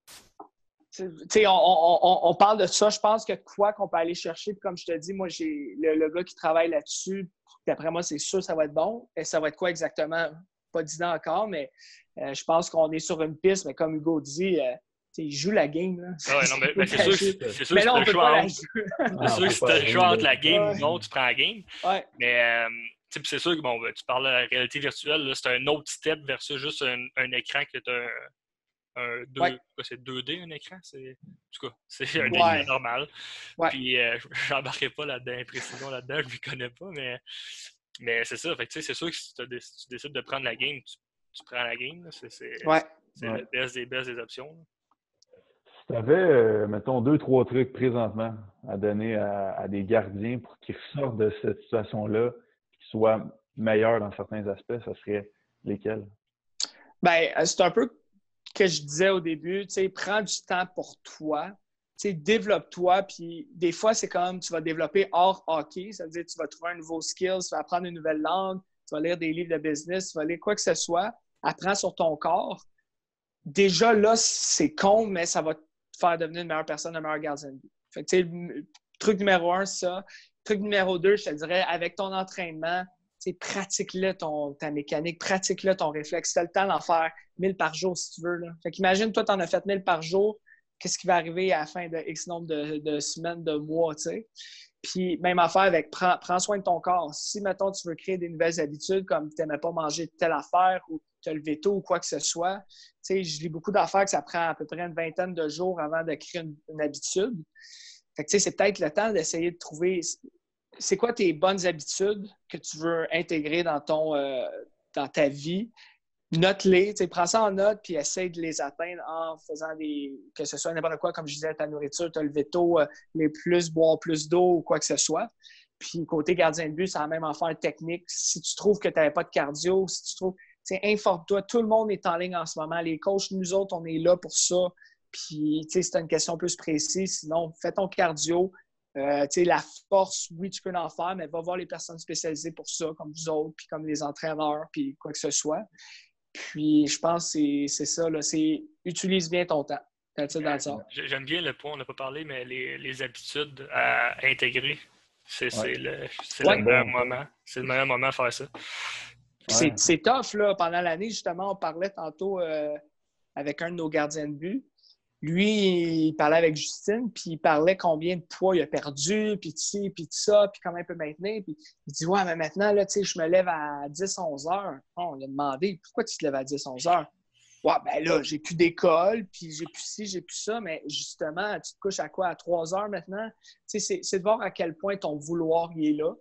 tu sais, on, on, on, on parle de ça. Je pense que quoi qu'on peut aller chercher, puis comme je te dis, moi, j'ai le, le gars qui travaille là-dessus, d'après moi, c'est sûr que ça va être bon. Et ça va être quoi exactement? Pas dit encore, mais euh, je pense qu'on est sur une piste, mais comme Hugo dit, euh, tu sais, il joue la game. Là. Ah ouais, non, mais, mais c'est sûr que c'est sûr que on un peut choix entre- si la game Ouais. ou non, tu prends la game. Ouais. Mais euh, c'est sûr que bon, tu parles de la réalité virtuelle, c'est un autre step versus juste un, un écran que tu as un, un deux- Ouais. quoi, c'est 2D un écran, c'est en tout cas, c'est un Ouais. écran normal. Ouais. Puis euh, j'embarquerai pas là-dedans, précision là-dedans, je ne connais pas, mais, mais c'est ça. Fait que, tu sais, c'est sûr que si, tu décides de prendre la game, tu, tu prends la game. C'est c'est- Ouais. c'est Ouais. la best des best des options. là. Si tu avais, mettons, deux, trois trucs présentement à donner à, à des gardiens pour qu'ils ressortent de cette situation-là, qu'ils soient meilleurs dans certains aspects, ça serait lesquels? Ben, euh, c'est un peu que je disais au début, tu sais, prends du temps pour toi, développe-toi, puis des fois, c'est comme tu vas développer hors hockey, ça veut dire que tu vas trouver un nouveau skill, tu vas apprendre une nouvelle langue, tu vas lire des livres de business, tu vas lire quoi que ce soit, apprends sur ton corps. Déjà là, c'est con, mais ça va te faire devenir une meilleure personne, un meilleur gardien de but. Fait que, tu truc numéro un, ça. Truc numéro deux, je te dirais, avec ton entraînement, tu pratique-le ta mécanique, pratique-le ton réflexe. Tu as le temps d'en faire 1000 par jour si tu veux. Fait qu'imagine, toi, tu en as fait 1000 par jour. Qu'est-ce qui va arriver à la fin de X nombre de, semaines, de mois, tu sais? Puis, même affaire avec prends, prends soin de ton corps. Si, mettons, tu veux créer des nouvelles habitudes, comme tu n'aimais pas manger telle affaire ou te lever tôt ou quoi que ce soit, tu sais, je lis beaucoup d'affaires que ça prend à peu près une vingtaine de jours avant de créer une, habitude. Tu sais, c'est peut-être le temps d'essayer de trouver c'est quoi tes bonnes habitudes que tu veux intégrer dans, ton, euh, dans ta vie. Note-les, prends ça en note puis essaye de les atteindre en faisant des. que ce soit n'importe quoi, comme je disais, ta nourriture, te lever tôt, euh, les plus, boire plus d'eau ou quoi que ce soit. Puis côté gardien de but, c'est la même affaire technique. Si tu trouves que tu n'avais pas de cardio, si tu trouves. informe-toi. Tout le monde est en ligne en ce moment. Les coachs, nous autres, on est là pour ça. Puis, tu sais, c'est une question plus précise. Sinon, fais ton cardio. Euh, la force, oui, tu peux en faire, mais va voir les personnes spécialisées pour ça, comme vous autres, puis comme les entraîneurs, puis quoi que ce soit. Puis, je pense que c'est- ça. C'est utilise bien ton temps. J'aime bien le point, on n'a pas parlé, mais les, les habitudes à intégrer, c'est Ouais. le, Ouais. le meilleur moment. C'est le meilleur moment à faire ça. C'est tough, là. Pendant l'année, justement, on parlait tantôt euh, avec un de nos gardiens de but. Lui, il parlait avec Justine, puis il parlait combien de poids il a perdu, puis tu puis ça, puis comment il peut maintenir. Puis il dit Ouais, mais maintenant, là, tu sais, je me lève à 10-11 heures. on lui a demandé Pourquoi tu te lèves à 10-11 heures? Ouais, ben là, j'ai plus d'école, puis j'ai plus ci, j'ai plus ça, mais justement, tu te couches à quoi? À 3 heures maintenant? Tu sais, c'est de voir à quel point ton vouloir est là.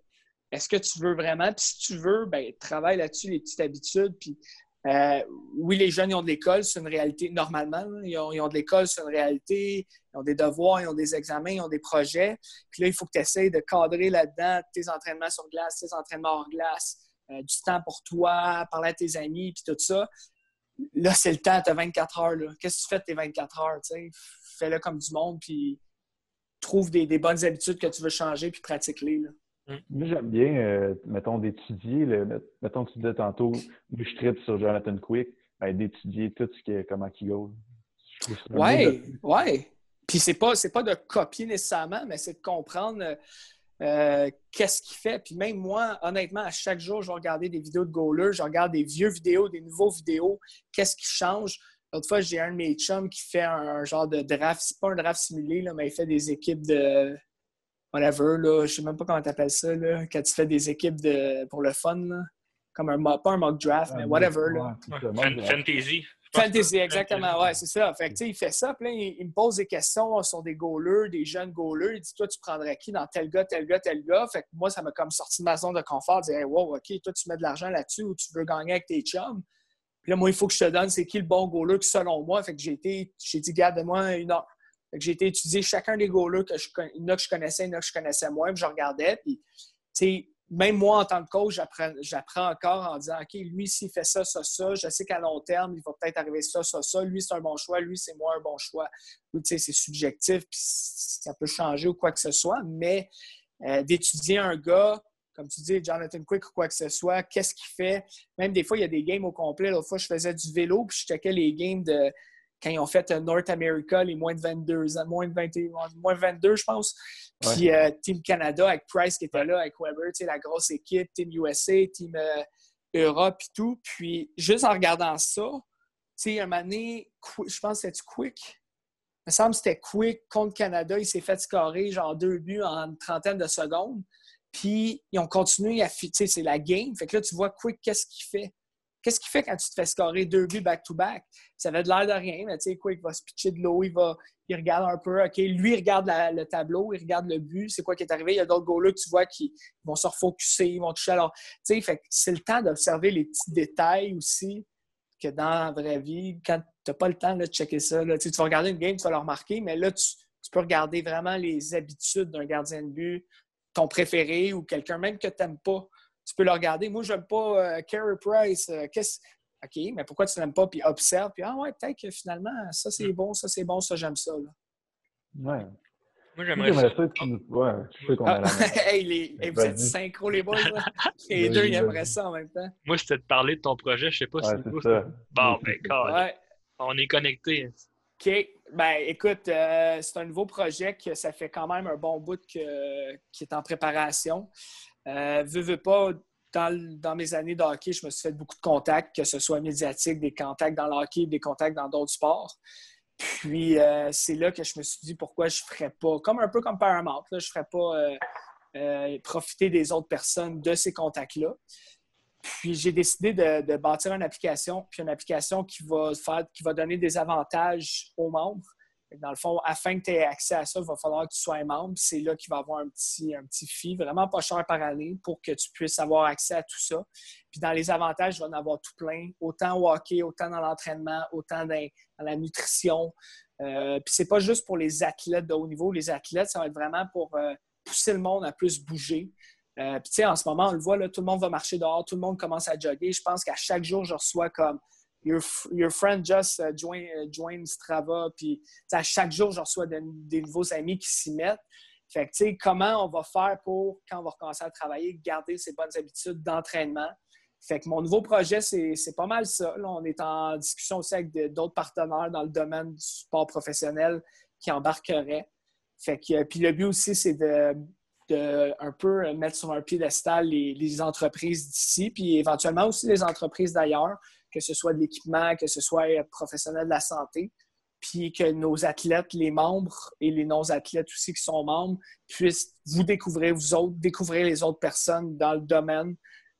Est-ce que tu veux vraiment? Puis si tu veux, ben travaille là-dessus, les petites habitudes, puis euh, oui, les jeunes, ils ont de l'école, c'est une réalité. Normalement, ils ont, de l'école, c'est une réalité. Ils ont des devoirs, ils ont des examens, ils ont des projets. Puis là, il faut que tu essaies de cadrer là-dedans tes entraînements sur glace, tes entraînements hors glace, euh, du temps pour toi, parler à tes amis, puis tout ça. Là, c'est le temps, tu as 24 heures. Qu'est-ce que tu fais de tes 24 heures? Fais-le comme du monde, puis trouve des, des, bonnes habitudes que tu veux changer, puis pratique-les. Moi, j'aime bien, euh, mettons, d'étudier. Mettons que tu disais tantôt, je tripe sur Jonathan Quick, ben, d'étudier tout ce qui est comment il go. Oui, oui. Puis c'est pas, pas de copier nécessairement, mais c'est de comprendre euh, qu'est-ce qu'il fait. Puis même moi, honnêtement, à chaque jour, je vais regarder des vidéos de goalers, je regarde des vieux vidéos, des nouveaux vidéos, qu'est-ce qui change. L'autre fois, j'ai un de mes chums qui fait un, genre de draft, c'est pas un draft simulé, là, mais il fait des équipes de whatever, là, je sais même pas comment tu appelles ça, là, quand tu fais des équipes de, pour le fun, comme un pas un mock draft, mais whatever. Là. fantasy. Fantasy, exactement, ouais, c'est ça. Fait que, il fait ça, puis là, il, me pose des questions sur des goalers, des jeunes goalers. Il dit, toi, tu prendrais qui dans tel gars, tel gars, tel gars? Fait que moi, ça m'a comme sorti de ma zone de confort. Je hey, wow, OK, toi, tu mets de l'argent là-dessus ou tu veux gagner avec tes chums? Puis là, moi, il faut que je te donne c'est qui le bon goaler selon moi. Fait que j'ai été, j'ai dit, garde-moi une heure. J'ai été étudier chacun des goalers que je, il y que je connaissais, il y que je connaissais moins, puis je regardais. Puis, même moi, en tant que coach, j'apprends encore en disant OK, lui, s'il fait ça, ça, ça, je sais qu'à long terme, il va peut-être arriver ça, ça, ça. Lui, c'est un bon choix. Lui, c'est moi un bon choix. C'est subjectif, puis ça peut changer ou quoi que ce soit. Mais euh, d'étudier un gars, comme tu dis, Jonathan Quick ou quoi que ce soit, qu'est-ce qu'il fait? Même des fois, il y a des games au complet. L'autre fois, je faisais du vélo, puis je checkais les games de quand ils ont fait euh, North America, les moins de 22 ans, moins de 22, je pense. Puis euh, Team Canada avec Price qui était là, avec Weber, la grosse équipe, Team USA, Team euh, Europe et tout. Puis juste en regardant ça, tu sais, un moment donné, je pense que c'était Quick. Il me semble que c'était Quick contre Canada. Il s'est fait scorer genre deux buts en une trentaine de secondes. Puis ils ont continué à. Tu sais, c'est la game. Fait que là, tu vois Quick, qu'est-ce qu'il fait? Qu'est-ce qu'il fait quand tu te fais scorer deux buts back-to-back? Ça avait de l'air de rien, mais tu sais, il va se pitcher de l'eau, il va, il regarde un peu, OK, lui, il regarde le tableau, il regarde le but, c'est quoi qui est arrivé? Il y a d'autres goals-là que tu vois qui vont se refocuser, ils vont toucher. Alors, tu sais, c'est le temps d'observer les petits détails aussi que dans la vraie vie, quand tu n'as pas le temps de checker ça, tu vas regarder une game, tu vas le remarquer, mais là, tu, tu peux regarder vraiment les habitudes d'un gardien de but, ton préféré ou quelqu'un même que tu n'aimes pas tu peux le regarder. Moi, je n'aime pas euh, Carey Price. Euh, OK, mais pourquoi tu n'aimes pas? Puis observe. Puis, ah ouais, peut-être que finalement, ça c'est mm. bon, ça c'est bon, ça j'aime ça. Là. Ouais. Moi, j'aimerais ça. ça Ouais, je sais qu'on a la hey, les... vous êtes synchro, les boys. Là. Les deux, ils aimeraient ça en même temps. Moi, c'était de parler de ton projet. Je sais pas si c'est ça. Bon, ben, ouais. on est connectés. OK. Ben, écoute, euh, c'est un nouveau projet que ça fait quand même un bon bout que, qui est en préparation. Euh, pas, dans, mes années de hockey, je me suis fait beaucoup de contacts, que ce soit médiatique, des contacts dans le hockey, des contacts dans d'autres sports. Puis euh, c'est là que je me suis dit pourquoi je ne ferais pas, comme un peu comme Paramount, je ne ferais pas euh, euh, profiter des autres personnes de ces contacts-là. Puis j'ai décidé de, de, bâtir une application, puis une application qui va, faire, qui va donner des avantages aux membres dans le fond, afin que tu aies accès à ça, il va falloir que tu sois un membre. C'est là qu'il va y avoir un petit, un petit fee, vraiment pas cher par année, pour que tu puisses avoir accès à tout ça. Puis dans les avantages, il va en avoir tout plein, autant au hockey, autant dans l'entraînement, autant dans, la nutrition. Euh, puis c'est pas juste pour les athlètes de haut niveau. Les athlètes, ça va être vraiment pour euh, pousser le monde à plus bouger. Euh, puis tu sais, en ce moment, on le voit, là, tout le monde va marcher dehors, tout le monde commence à jogger. Je pense qu'à chaque jour, je reçois comme your, your friend just uh, Strava. Puis à chaque jour, je reçois des nouveaux amis qui s'y mettent. Fait que, tu sais, comment on va faire pour, quand on va recommencer à travailler, garder ces bonnes habitudes d'entraînement? Fait que mon nouveau projet, c'est pas mal ça. Là, on est en discussion aussi avec d'autres partenaires dans le domaine du sport professionnel qui embarqueraient. Fait que, puis le but aussi, c'est de, de, un peu mettre sur un piédestal les, les entreprises d'ici, puis éventuellement aussi les entreprises d'ailleurs, que ce soit de l'équipement, que ce soit professionnel de la santé, puis que nos athlètes, les membres et les non-athlètes aussi qui sont membres, puissent vous découvrir, vous autres, découvrir les autres personnes dans le domaine.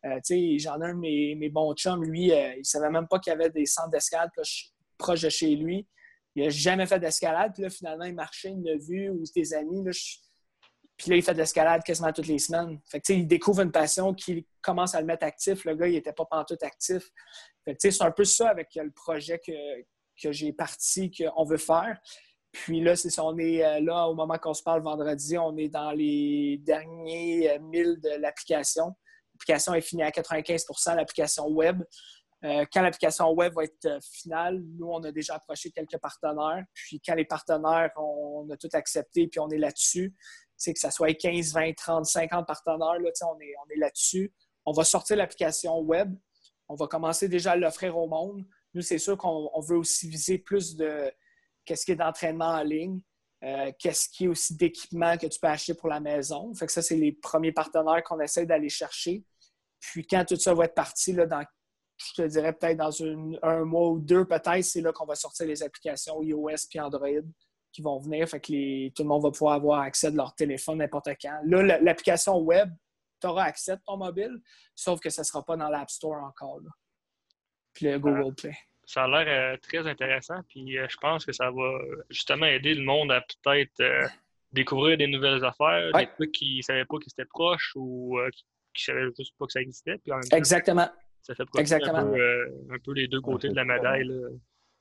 Euh, J'en ai un de mes, bons chums, lui, euh, il ne savait même pas qu'il y avait des centres d'escalade proches de chez lui. Il n'a jamais fait d'escalade, puis là, finalement, il marchait, il l'a vu, ou des amis. Là, Puis là, il fait de l'escalade quasiment toutes les semaines. Fait que, il découvre une passion qui commence à le mettre actif. Le gars, il n'était pas pantoute actif. c'est un peu ça avec le projet que, que j'ai parti, qu'on veut faire. Puis là, c'est on est euh, là au moment qu'on se parle vendredi, on est dans les derniers 1000 euh, de l'application. L'application est finie à 95% l'application web. Euh, quand l'application web va être finale, nous, on a déjà approché quelques partenaires. Puis quand les partenaires, on, a tout accepté, puis on est là-dessus, c'est que ça soit 15, 20, 30, 50 partenaires, là, on est, on est là-dessus. On va sortir l'application web. On va commencer déjà à l'offrir au monde. Nous, c'est sûr qu'on veut aussi viser plus de qu'est-ce qui est d'entraînement en ligne, euh, qu'est-ce qui est aussi d'équipement que tu peux acheter pour la maison. Fait que ça, c'est les premiers partenaires qu'on essaie d'aller chercher. Puis quand tout ça va être parti, là, dans, je te dirais peut-être dans un mois ou deux, peut-être, c'est là qu'on va sortir les applications iOS et Android qui vont venir. Fait que tout le monde va pouvoir avoir accès de leur téléphone n'importe quand. Là, l'application web, tu auras accès de ton mobile, sauf que ça ne sera pas dans l'App Store encore puis le Google Play. Ça a l'air euh, très intéressant, puis euh, je pense que ça va justement aider le monde à peut-être euh, découvrir des nouvelles affaires, des trucs qu'ils ne savaient pas qu'ils étaient proches ou qui ne savaient juste pas que ça existait. Puis Exactement. Ça fait Exactement. Un, peu, un peu les deux côtés de la médaille.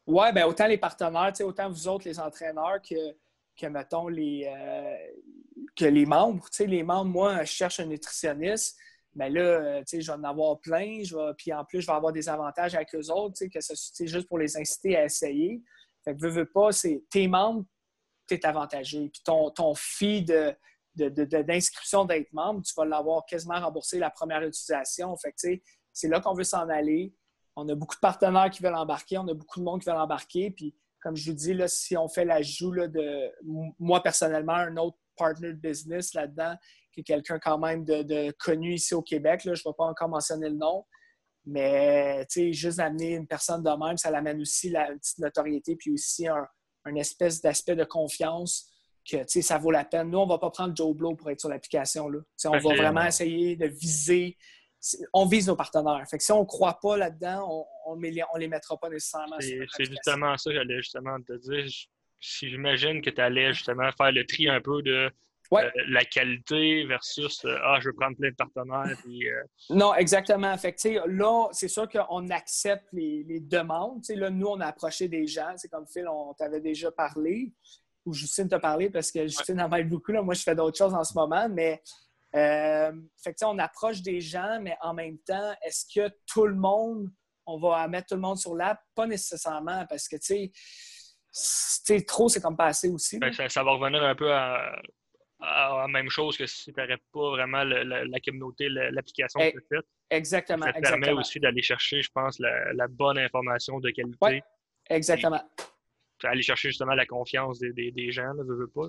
Oui, bien autant les partenaires, autant vous autres, les entraîneurs, que, que mettons, les, que les membres. les membres, moi, je cherche un nutritionniste mais ben là, euh, tu sais, je vais en avoir plein. Je vais, puis en plus, je vais avoir des avantages avec eux autres, tu sais, que c'est juste pour les inciter à essayer. Fait que veux, veux pas, c'est tes membres, tu es avantagé. Puis ton, ton fee de, d'inscription d'être membre, tu vas l'avoir quasiment remboursé la première utilisation. Fait que, tu sais, c'est là qu'on veut s'en aller. On a beaucoup de partenaires qui veulent embarquer, on a beaucoup de monde qui veulent embarquer. Puis, comme je vous dis, là, si on fait l'ajout de moi personnellement, un autre partner de business là-dedans, qui est quelqu'un quand même de, connu ici au Québec. Je ne vais pas encore mentionner le nom. Mais juste amener une personne de même, ça l'amène aussi la, une petite notoriété, puis aussi un, espèce d'aspect de confiance que ça vaut la peine. Nous, on ne va pas prendre Joe Blow pour être sur l'application. On va vraiment essayer de viser. On vise nos partenaires. Fait que si on ne croit pas là-dedans, on ne les, mettra pas nécessairement C'est justement ça que j'allais justement te dire. Si j'imagine que tu allais justement faire le tri un peu de euh, la qualité versus euh, Ah, je veux prendre plein de partenaires. Euh, non, exactement. Fait là, c'est sûr qu'on accepte les, demandes. là, nous, on a approché des gens. C'est comme Phil, on t'avait déjà parlé, ou Justine t'a parlé parce que Justine en m'aide beaucoup. Là. Moi, je fais d'autres choses en ce moment, mais fait on approche des gens, mais en même temps, est-ce que tout le monde, on va mettre tout le monde sur l'app? Pas nécessairement, parce que, tu sais, trop, c'est comme passer aussi. Ben, ça, va revenir un peu à, la même chose que si tu n'aurais pas vraiment la communauté, l'application que tu. Exactement. Ça permet aussi d'aller chercher, je pense, la, bonne information de qualité. Oui, exactement. aller chercher justement la confiance des, gens, ne veux, pas.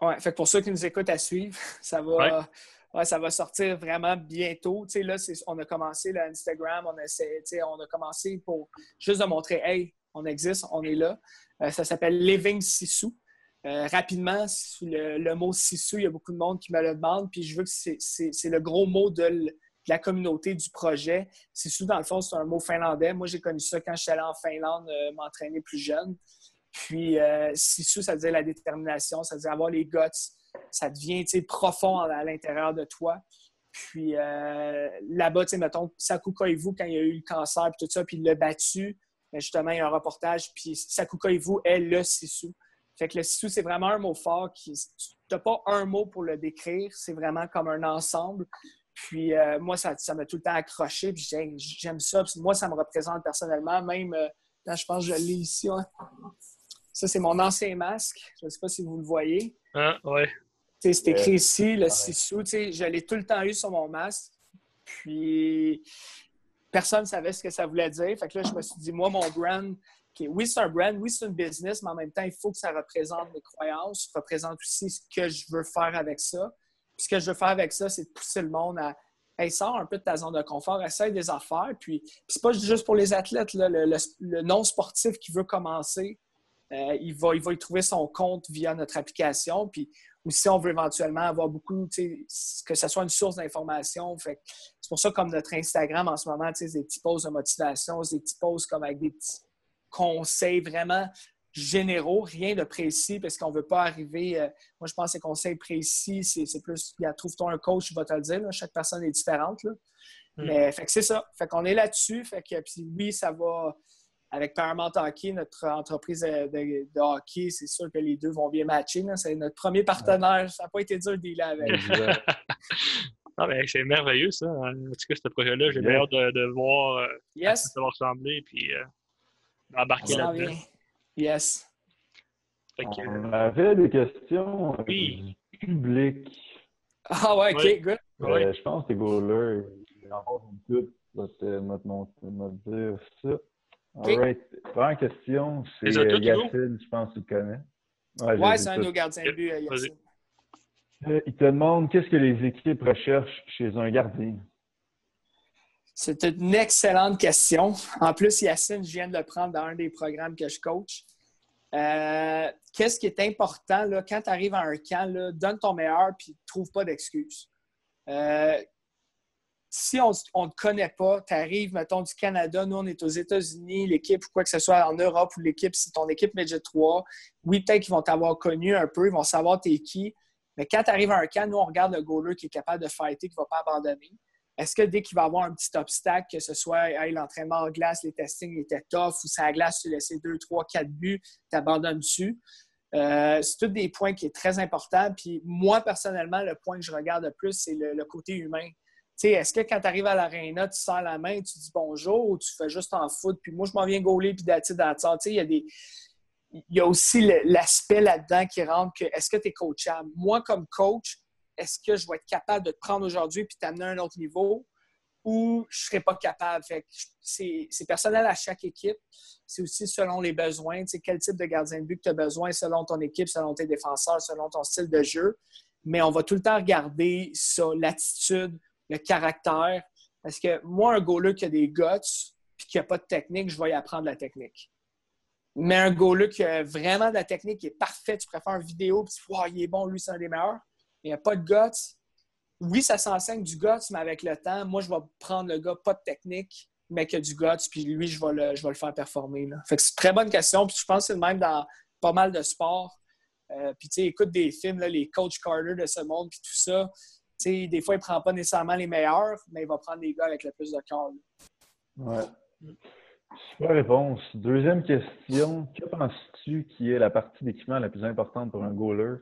Oui, fait pour ceux qui nous écoutent à suivre, ça va. Ça va sortir vraiment bientôt. là, on a commencé l'Instagram, on, a, on a commencé pour juste de montrer, hey, on existe, on est là. Euh, ça s'appelle Living Sissou. Euh, rapidement, le, mot Sisu, il y a beaucoup de monde qui me le demande, puis je veux que c'est le gros mot de, la communauté du projet. Sisu, dans le fond, c'est un mot finlandais. Moi, j'ai connu ça quand je suis allé en Finlande euh, m'entraîner plus jeune. Puis Sisu, ça veut dire la détermination, ça veut dire avoir les guts. Ça devient profond à l'intérieur de toi. Puis euh, là-bas, mettons, Sakuka et vous, quand il a eu le cancer, puis tout ça, puis il l'a battu, ben, justement, il y a un reportage, puis Sakuka et vous est le Sisu. Fait que le sissou, c'est vraiment un mot fort. Qui, tu n'as pas un mot pour le décrire, c'est vraiment comme un ensemble. Puis euh, moi, ça m'a tout le temps accroché. Puis j'aime ça. moi, ça me représente personnellement. Même, euh, je pense que je l'ai ici. Ça, c'est mon ancien masque. Je ne sais pas si vous le voyez. Ah, ouais. C'est écrit ici, le sissou. Je l'ai tout le temps eu sur mon masque. Puis personne ne savait ce que ça voulait dire. Fait que là, je me suis dit, moi, mon brand, oui, c'est un brand, oui, c'est un business, mais en même temps, il faut que ça représente mes croyances, représente aussi ce que je veux faire avec ça. Puis ce que je veux faire avec ça, c'est de pousser le monde à hey, sors un peu de ta zone de confort, essaye des affaires. Puis, puis c'est pas juste pour les athlètes, le, non sportif qui veut commencer. Euh, il, va, il va y trouver son compte via notre application. Puis ou si on veut éventuellement avoir beaucoup, que ce soit une source d'information. C'est pour ça, comme notre Instagram en ce moment, des petits posts de motivation, des petits posts comme avec des petits conseils vraiment généraux, rien de précis, parce qu'on ne veut pas arriver. Euh, moi, je pense que ces conseils précis, c'est plus, trouve-toi un coach qui va te le dire. chaque personne est différente. Là. Mm. Mais fait que c'est ça. Fait qu'on est là-dessus. Fait que puis oui, ça va avec Paramount Hockey, notre entreprise de, hockey, c'est sûr que les deux vont bien matcher. C'est notre premier partenaire. Ça n'a pas été dur de dealer avec. Ah, ben, c'est merveilleux, ça. En tout cas, ce projet-là, j'ai bien hâte de, voir euh, yes. ça va ressembler puis euh, embarquer là-dedans. Yes. On avait des questions euh, du public. Ah ouais, ok, good. Euh, je pense que les goalers, ils en font tout. Je vais te dire ça. All right. Première question, c'est Yacine, je pense que tu le connais. Ouais, ouais c'est un de nos gardiens de but, Yacine. Euh, il te demande qu'est-ce que les équipes recherchent chez un gardien? C'est une excellente question. En plus, Yacine, je viens de le prendre dans un des programmes que je coach. Euh, qu'est-ce qui est important là, quand tu arrives à un camp? donne ton meilleur et trouve pas d'excuses. Euh, si on ne te connaît pas, tu arrives, mettons, du Canada, nous, on est aux États-Unis, l'équipe ou quoi que ce soit en Europe ou l'équipe, c'est ton équipe Midget 3, oui, peut-être qu'ils vont t'avoir connu un peu, ils vont savoir t'es qui, mais quand tu arrives à un camp, nous, on regarde le goaler qui est capable de fighter, qui ne va pas abandonner. Est-ce que dès qu'il va avoir un petit obstacle, que ce soit l'entraînement en glace, les testings étaient tough, ou ça glace, tu laisses 2, 3, 4 buts, tu abandonnes dessus? C'est tous des points qui sont très importants. Puis moi, personnellement, le point que je regarde le plus, c'est le, côté humain. Est-ce que quand tu arrives à l'aréna, tu sers la main, tu dis bonjour ou tu fais juste en foot, puis moi, je m'en viens gauler, puis d'attitude Il y a des il y a aussi l'aspect là-dedans qui rentre que est-ce que tu es coachable? Moi, comme coach, est-ce que je vais être capable de te prendre aujourd'hui puis t'amener à un autre niveau ou je ne serai pas capable? c'est personnel à chaque équipe. C'est aussi selon les besoins. Quel type de gardien de but que tu as besoin selon ton équipe, selon tes défenseurs, selon ton style de jeu. Mais on va tout le temps regarder ça, l'attitude, le caractère. Parce que moi, un goaler qui a des guts puis qui n'a pas de technique, je vais y apprendre la technique. Mais un goaler qui a vraiment de la technique, qui est parfait, tu préfères une vidéo, puis tu il est bon, lui, c'est un des meilleurs. Il n'y a pas de guts. Oui, ça s'enseigne du guts, mais avec le temps, moi, je vais prendre le gars pas de technique, mais qui a du guts, puis lui, je vais le, je vais le faire performer. Fait que c'est une très bonne question, puis je pense que c'est le même dans pas mal de sports. Euh, puis, tu sais, écoute des films, les Coach Carter de ce monde, puis tout ça. Sais, des fois, il ne prend pas nécessairement les meilleurs, mais il va prendre les gars avec le plus de cœur. Ouais. Super réponse. Deuxième question. Que penses-tu qui est la partie d'équipement la plus importante pour un goaler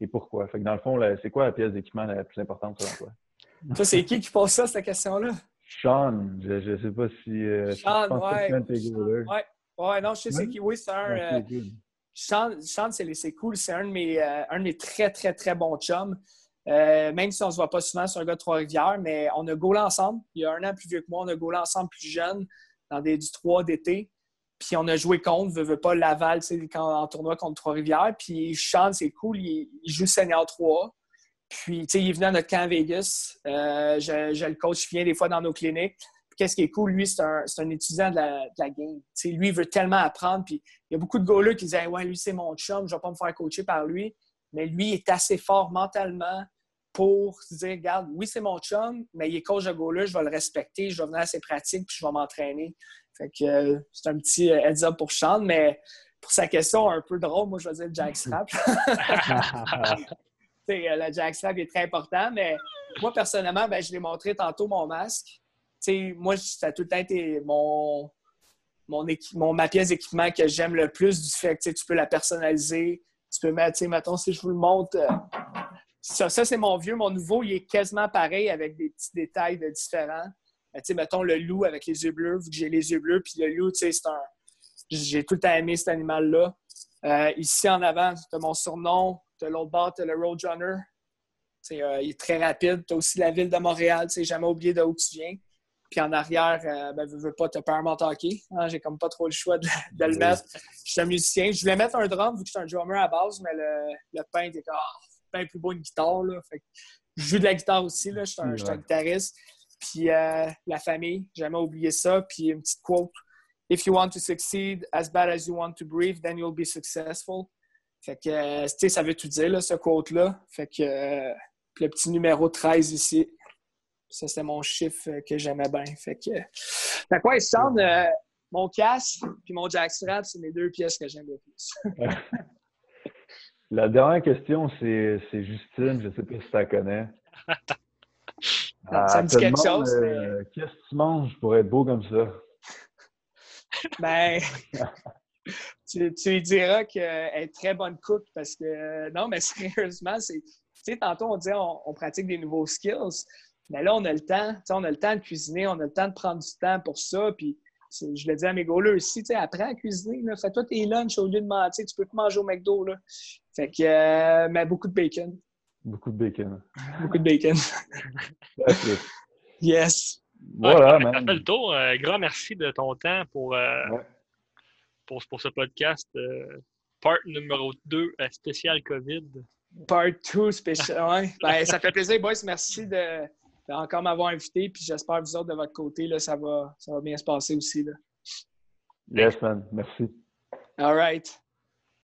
et pourquoi? Fait que dans le fond, c'est quoi la pièce d'équipement la plus importante selon toi? Ça, c'est qui qui pose ça, cette question-là? Sean. Je ne sais pas si. Euh, Sean, ouais. ouais. Ouais, non, je sais c'est qui. Oui, c'est un. Euh, Sean, Sean c'est cool. C'est un, de mes, euh, un de mes très, très, très bons chums. Même si on ne se voit pas souvent, c'est un gars de Trois-Rivières, mais on a goalé ensemble. Il y a un an plus vieux que moi, on a goalé ensemble plus jeune dans des, du 3 d'été. Puis on a joué contre, veut, veut pas Laval, quand, en tournoi contre Trois-Rivières. Puis Sean, c'est cool, il, joue Senior 3. Puis, tu sais, il est venu à notre camp à Vegas. Euh, je, le coach, il vient des fois dans nos cliniques. Qu'est-ce qui est cool, lui, c'est un, un, étudiant de la, de game. lui, il veut tellement apprendre. Puis, il y a beaucoup de gars qui disent Ouais, lui, c'est mon chum, je ne vais pas me faire coacher par lui. Mais lui, il est assez fort mentalement pour se dire Regarde, oui, c'est mon chum, mais il est coach de goaler, je vais le respecter, je vais venir à ses pratiques, puis je vais m'entraîner. Fait que euh, c'est un petit euh, heads up pour Sean, mais pour sa question un peu drôle, moi je vais dire. Euh, le Jack Strap est très important, mais moi personnellement, ben, je l'ai montré tantôt mon masque. moi, ça a tout le temps été mon, mon, mon ma pièce d'équipement que j'aime le plus du fait que tu peux la personnaliser. Tu peux mettre, mettons, si je vous le montre, ça, ça c'est mon vieux. Mon nouveau, il est quasiment pareil avec des petits détails différents. Ben, tu sais, mettons le loup avec les yeux bleus, vu que j'ai les yeux bleus, puis le loup, tu sais, c'est un. J'ai tout le temps aimé cet animal-là. Euh, ici en avant, tu as mon surnom, tu as l'autre bord, tu as le Roadrunner. Euh, il est très rapide. Tu as aussi la ville de Montréal, tu sais, jamais oublié d'où tu viens. Puis en arrière, euh, ben, veux, veux pas, as Paramount Hockey. Hein, j'ai comme pas trop le choix de, le mettre. Je suis un musicien. Je voulais mettre un drum vu que je suis un drummer à base, mais le, le pain était bien plus beau une guitare. Là. Fait je joue de la guitare aussi. Là. Je, suis un, guitariste. Puis euh, la famille, jamais oublié ça. Puis une petite quote if you want to succeed as bad as you want to breathe, then you'll be successful. Fait que, euh, ça veut tout dire, là, ce quote-là. Fait que, euh, le petit numéro 13 ici, ça, c'était mon chiffre que j'aimais bien. Fait que, fait quoi, il euh, mon casque puis mon jackstrap, c'est mes deux pièces que j'aime le plus. la dernière question, c'est Justine. Je ne sais pas si tu la connais. ça me dit quelque chose. Qu'est-ce que tu manges pour être beau comme ça? Ben, tu, tu, lui diras qu'elle est très bonne cook parce que, non, mais sérieusement, c'est, tu sais, tantôt on disait on, pratique des nouveaux skills, mais là, on a le temps, tu sais, on a le temps de cuisiner, on a le temps de prendre du temps pour ça, puis je le dis à mes goalers aussi, tu sais, apprends à cuisiner, fais-toi tes lunchs au lieu de mentir, tu peux te manger au McDo, là. Fait que, euh, mais beaucoup de bacon. Beaucoup de bacon. beaucoup de bacon. yes. Voilà, ouais, fait le tour. Euh, grand merci de ton temps pour, euh, pour, pour, ce podcast. Euh, part numéro 2 spécial COVID. Part 2 spécial, oui. Ben, ça fait plaisir, boys. Merci de encore m'avoir invité. Puis j'espère que vous autres, de votre côté, là, ça, va, ça va bien se passer aussi. Là. Yes, man. Merci. All right.